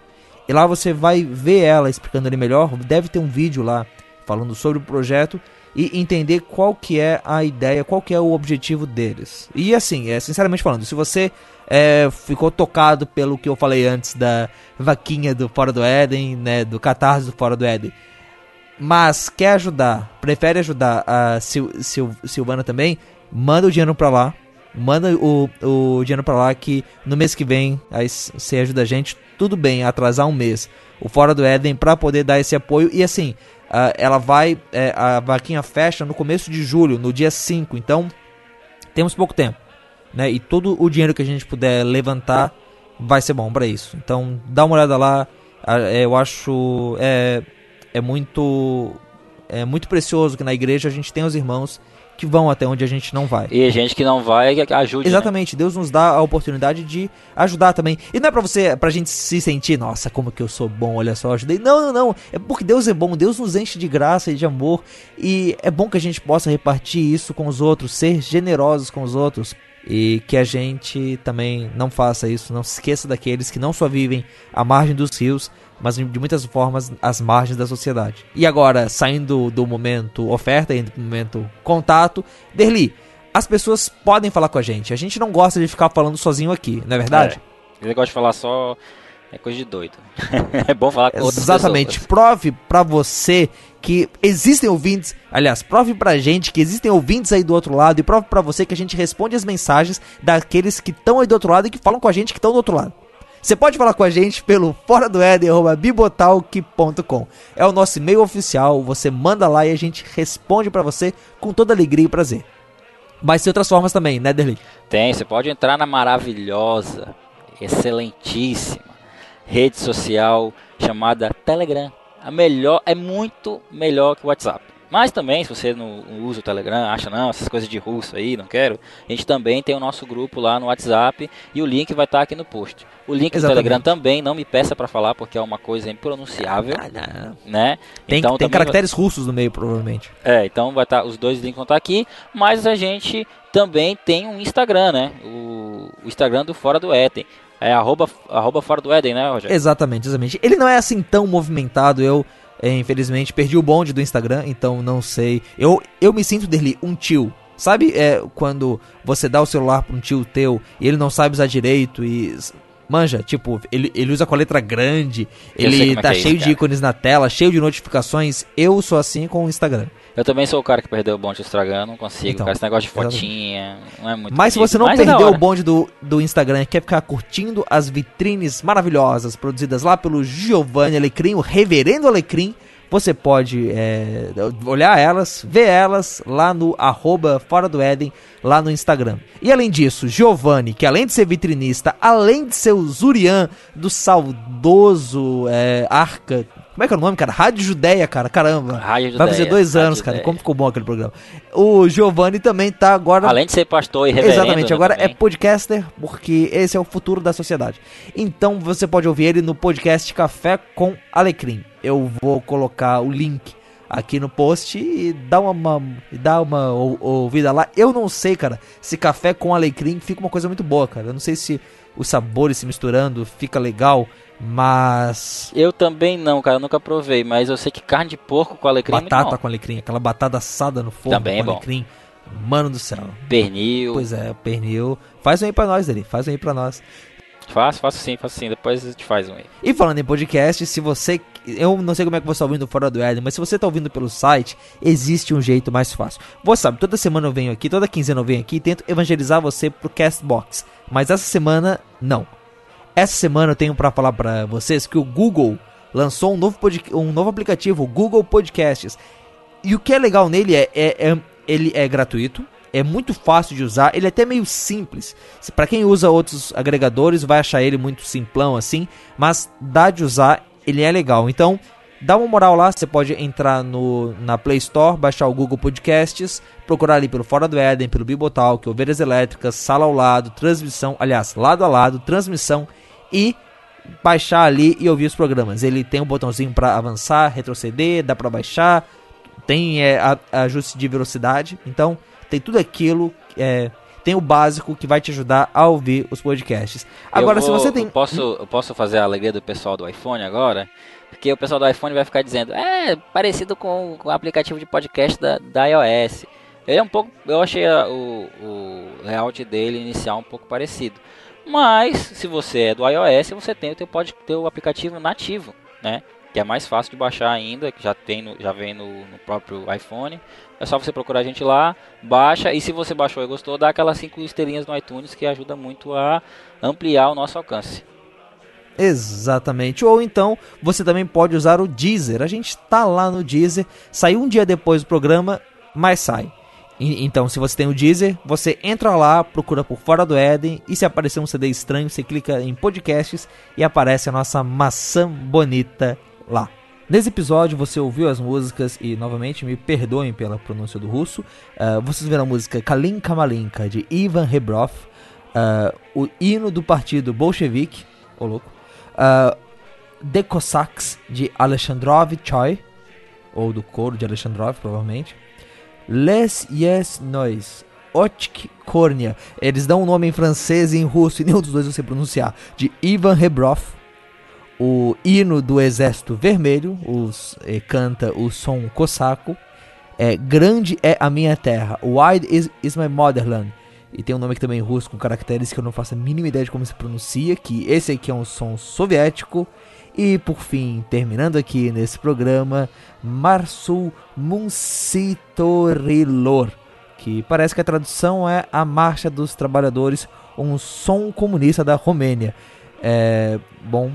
E lá você vai ver ela explicando ali melhor. Deve ter um vídeo lá falando sobre o projeto e entender qual que é a ideia, qual que é o objetivo deles. E assim, é, sinceramente falando, se você é, ficou tocado pelo que eu falei antes da vaquinha do Fora do Éden, né, do catarse do Fora do Éden, mas quer ajudar, prefere ajudar a Sil Sil Silvana também, manda o dinheiro pra lá. Manda o, o dinheiro pra lá que no mês que vem aí você ajuda a gente. Tudo bem, atrasar um mês. O Fora do Éden pra poder dar esse apoio. E assim, ah, ela vai. é, a vaquinha fecha no começo de julho, no dia 5. Então, temos pouco tempo. Né? E todo o dinheiro que a gente puder levantar vai ser bom para isso. Então dá uma olhada lá. É, eu acho é, é muito é muito precioso que na igreja a gente tem os irmãos que vão até onde a gente não vai. E a gente que não vai, ajude. Né? Exatamente, né? Deus nos dá a oportunidade de ajudar também. E não é pra você, pra gente se sentir, nossa, como que eu sou bom, olha só, ajudei. Não, não, não. É porque Deus é bom, Deus nos enche de graça e de amor. E é bom que a gente possa repartir isso com os outros, ser generosos com os outros. E que a gente também não faça isso, não se esqueça daqueles que não só vivem à margem dos rios, mas de muitas formas às margens da sociedade. E agora, saindo do momento oferta, indo pro momento contato, Derli, as pessoas podem falar com a gente. A gente não gosta de ficar falando sozinho aqui, não é verdade? É. Ele gosta de falar só é coisa de doido. é bom falar com outras Exatamente. Pessoas. Prove para você que existem ouvintes, aliás, prove pra gente que existem ouvintes aí do outro lado e prove para você que a gente responde as mensagens daqueles que estão aí do outro lado e que falam com a gente que estão do outro lado. Você pode falar com a gente pelo fora do bibotalk.com. É o nosso e-mail oficial, você manda lá e a gente responde para você com toda alegria e prazer. Mas tem outras formas também, né, Derli? Tem, você pode entrar na maravilhosa, excelentíssima rede social chamada Telegram. A melhor, é muito melhor que o WhatsApp. Mas também, se você não usa o Telegram, acha não, essas coisas de russo aí, não quero, a gente também tem o nosso grupo lá no WhatsApp e o link vai estar aqui no post. O link Exatamente. do Telegram também, não me peça para falar porque é uma coisa impronunciável, ah, né? Tem, então, tem caracteres vai... russos no meio, provavelmente. É, então vai estar, os dois links vão estar aqui, mas a gente também tem um Instagram, né? O, o Instagram do Fora do Éden. É arroba, arroba Fora do Éden, né, Rogério? Exatamente, exatamente. Ele não é assim tão movimentado, eu é, infelizmente, perdi o bonde do Instagram, então não sei. Eu, eu me sinto dele um tio. Sabe é, quando você dá o celular para um tio teu e ele não sabe usar direito e. Manja, tipo, ele, ele usa com a letra grande, eu ele tá é cheio isso, de ícones na tela, cheio de notificações. Eu sou assim com o Instagram. Eu também sou o cara que perdeu o bonde do Instagram, não consigo, então, cara, esse negócio de fotinha, não é muito Mas bonito, se você não é perdeu o bonde do, do Instagram e quer ficar curtindo as vitrines maravilhosas produzidas lá pelo Giovanni Alecrim, o reverendo Alecrim, você pode é, olhar elas, ver elas lá no arroba Fora do Éden, lá no Instagram. E além disso, Giovanni, que além de ser vitrinista, além de ser o Zurian do saudoso é, Arca como é que é o nome, cara? Rádio Judeia, cara. Caramba. Rádio Judeia, Vai fazer dois anos, cara. Como ficou bom aquele programa. O Giovanni também tá agora. Além de ser pastor e reverendo. Exatamente. Agora é podcaster, porque esse é o futuro da sociedade. Então você pode ouvir ele no podcast Café com Alecrim. Eu vou colocar o link aqui no post e dá uma, dá uma ouvida lá. Eu não sei, cara, se café com alecrim fica uma coisa muito boa, cara. Eu não sei se os sabores se misturando fica legal. Mas. Eu também não, cara, eu nunca provei, mas eu sei que carne de porco com alecrim. É batata é com alecrim, aquela batata assada no fogo também com é alecrim. Mano do céu. Pernil. Pois é, pernil. Faz um aí pra nós, ali, faz um aí pra nós. Faço, faço sim, faço sim. Depois a gente faz um aí. E falando em podcast, se você. Eu não sei como é que você está ouvindo fora do Éden, mas se você está ouvindo pelo site, existe um jeito mais fácil. Você sabe, toda semana eu venho aqui, toda quinzena eu venho aqui e tento evangelizar você pro Castbox. Mas essa semana, não. Essa semana eu tenho para falar para vocês que o Google lançou um novo, um novo aplicativo, o Google Podcasts. E o que é legal nele é, é, é ele é gratuito, é muito fácil de usar, ele é até meio simples. Para quem usa outros agregadores vai achar ele muito simplão assim, mas dá de usar, ele é legal. Então, dá uma moral lá, você pode entrar no, na Play Store, baixar o Google Podcasts, procurar ali pelo Fora do Éden, pelo Bibotalk, Ovelhas Elétricas, Sala ao Lado, Transmissão, aliás, Lado a Lado, Transmissão e baixar ali e ouvir os programas. Ele tem um botãozinho para avançar, retroceder, dá para baixar, tem é, ajuste de velocidade, então tem tudo aquilo. É, tem o básico que vai te ajudar a ouvir os podcasts. Agora, vou, se você tem. Eu posso, eu posso fazer a alegria do pessoal do iPhone agora? Porque o pessoal do iPhone vai ficar dizendo, é parecido com, com o aplicativo de podcast da, da iOS. Ele é um pouco. Eu achei a, o, o layout dele inicial um pouco parecido. Mas se você é do iOS, você tem o teu pode o aplicativo nativo, né? Que é mais fácil de baixar ainda, que já tem no, já vem no, no, próprio iPhone. É só você procurar a gente lá, baixa e se você baixou e gostou, dá aquelas cinco estrelinhas no iTunes que ajuda muito a ampliar o nosso alcance. Exatamente. Ou então você também pode usar o Deezer. A gente está lá no Deezer. Saiu um dia depois do programa, mas sai. então, se você tem o Deezer, você entra lá, procura por Fora do Éden e se aparecer um CD estranho, você clica em podcasts e aparece a nossa maçã bonita lá. Nesse episódio você ouviu as músicas e novamente me perdoem pela pronúncia do russo. Uh, vocês viram a música Kalinka Malinka de Ivan Rebrov, uh, o hino do partido bolchevique, ô oh louco, uh, The Cossacks de Alexandrov Choi, ou do coro de Alexandrov provavelmente. Les Yes Nois, Otk Kornia, eles dão um nome em francês e em russo e nenhum dos dois sei pronunciar, de Ivan Rebrov o hino do Exército Vermelho, os, eh, canta o som cosaco. É, Grande é a minha terra, Wide is, is my motherland. E tem um nome aqui também russo com caracteres que eu não faço a mínima ideia de como se pronuncia. Que esse aqui é um som soviético. E por fim, terminando aqui nesse programa, Marsul Munsitorilor. Que parece que a tradução é A Marcha dos Trabalhadores, um som comunista da Romênia. É, bom,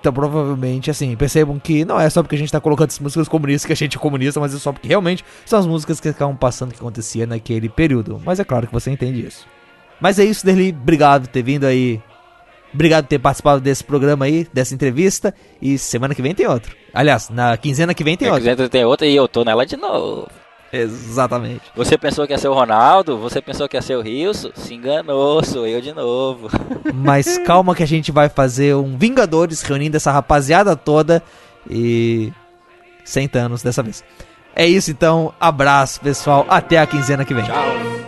então provavelmente, assim, percebam que não é só porque a gente tá colocando essas músicas comunistas que a gente é comunista, mas é só porque realmente são as músicas que acabam passando que acontecia naquele período. Mas é claro que você entende isso. Mas é isso, Derli. Obrigado por ter vindo aí. Obrigado por ter participado desse programa aí, dessa entrevista. E semana que vem tem outro. Aliás, na quinzena que vem tem outro. Na quinzena tem outra e eu tô nela de novo. Exatamente. Você pensou que ia ser o Ronaldo? Você pensou que ia ser o Rilson? Se enganou, sou eu de novo. Mas calma que a gente vai fazer um Vingadores reunindo essa rapaziada toda e. Sem Thanos dessa vez. É isso então, abraço pessoal, até a quinzena que vem. Tchau.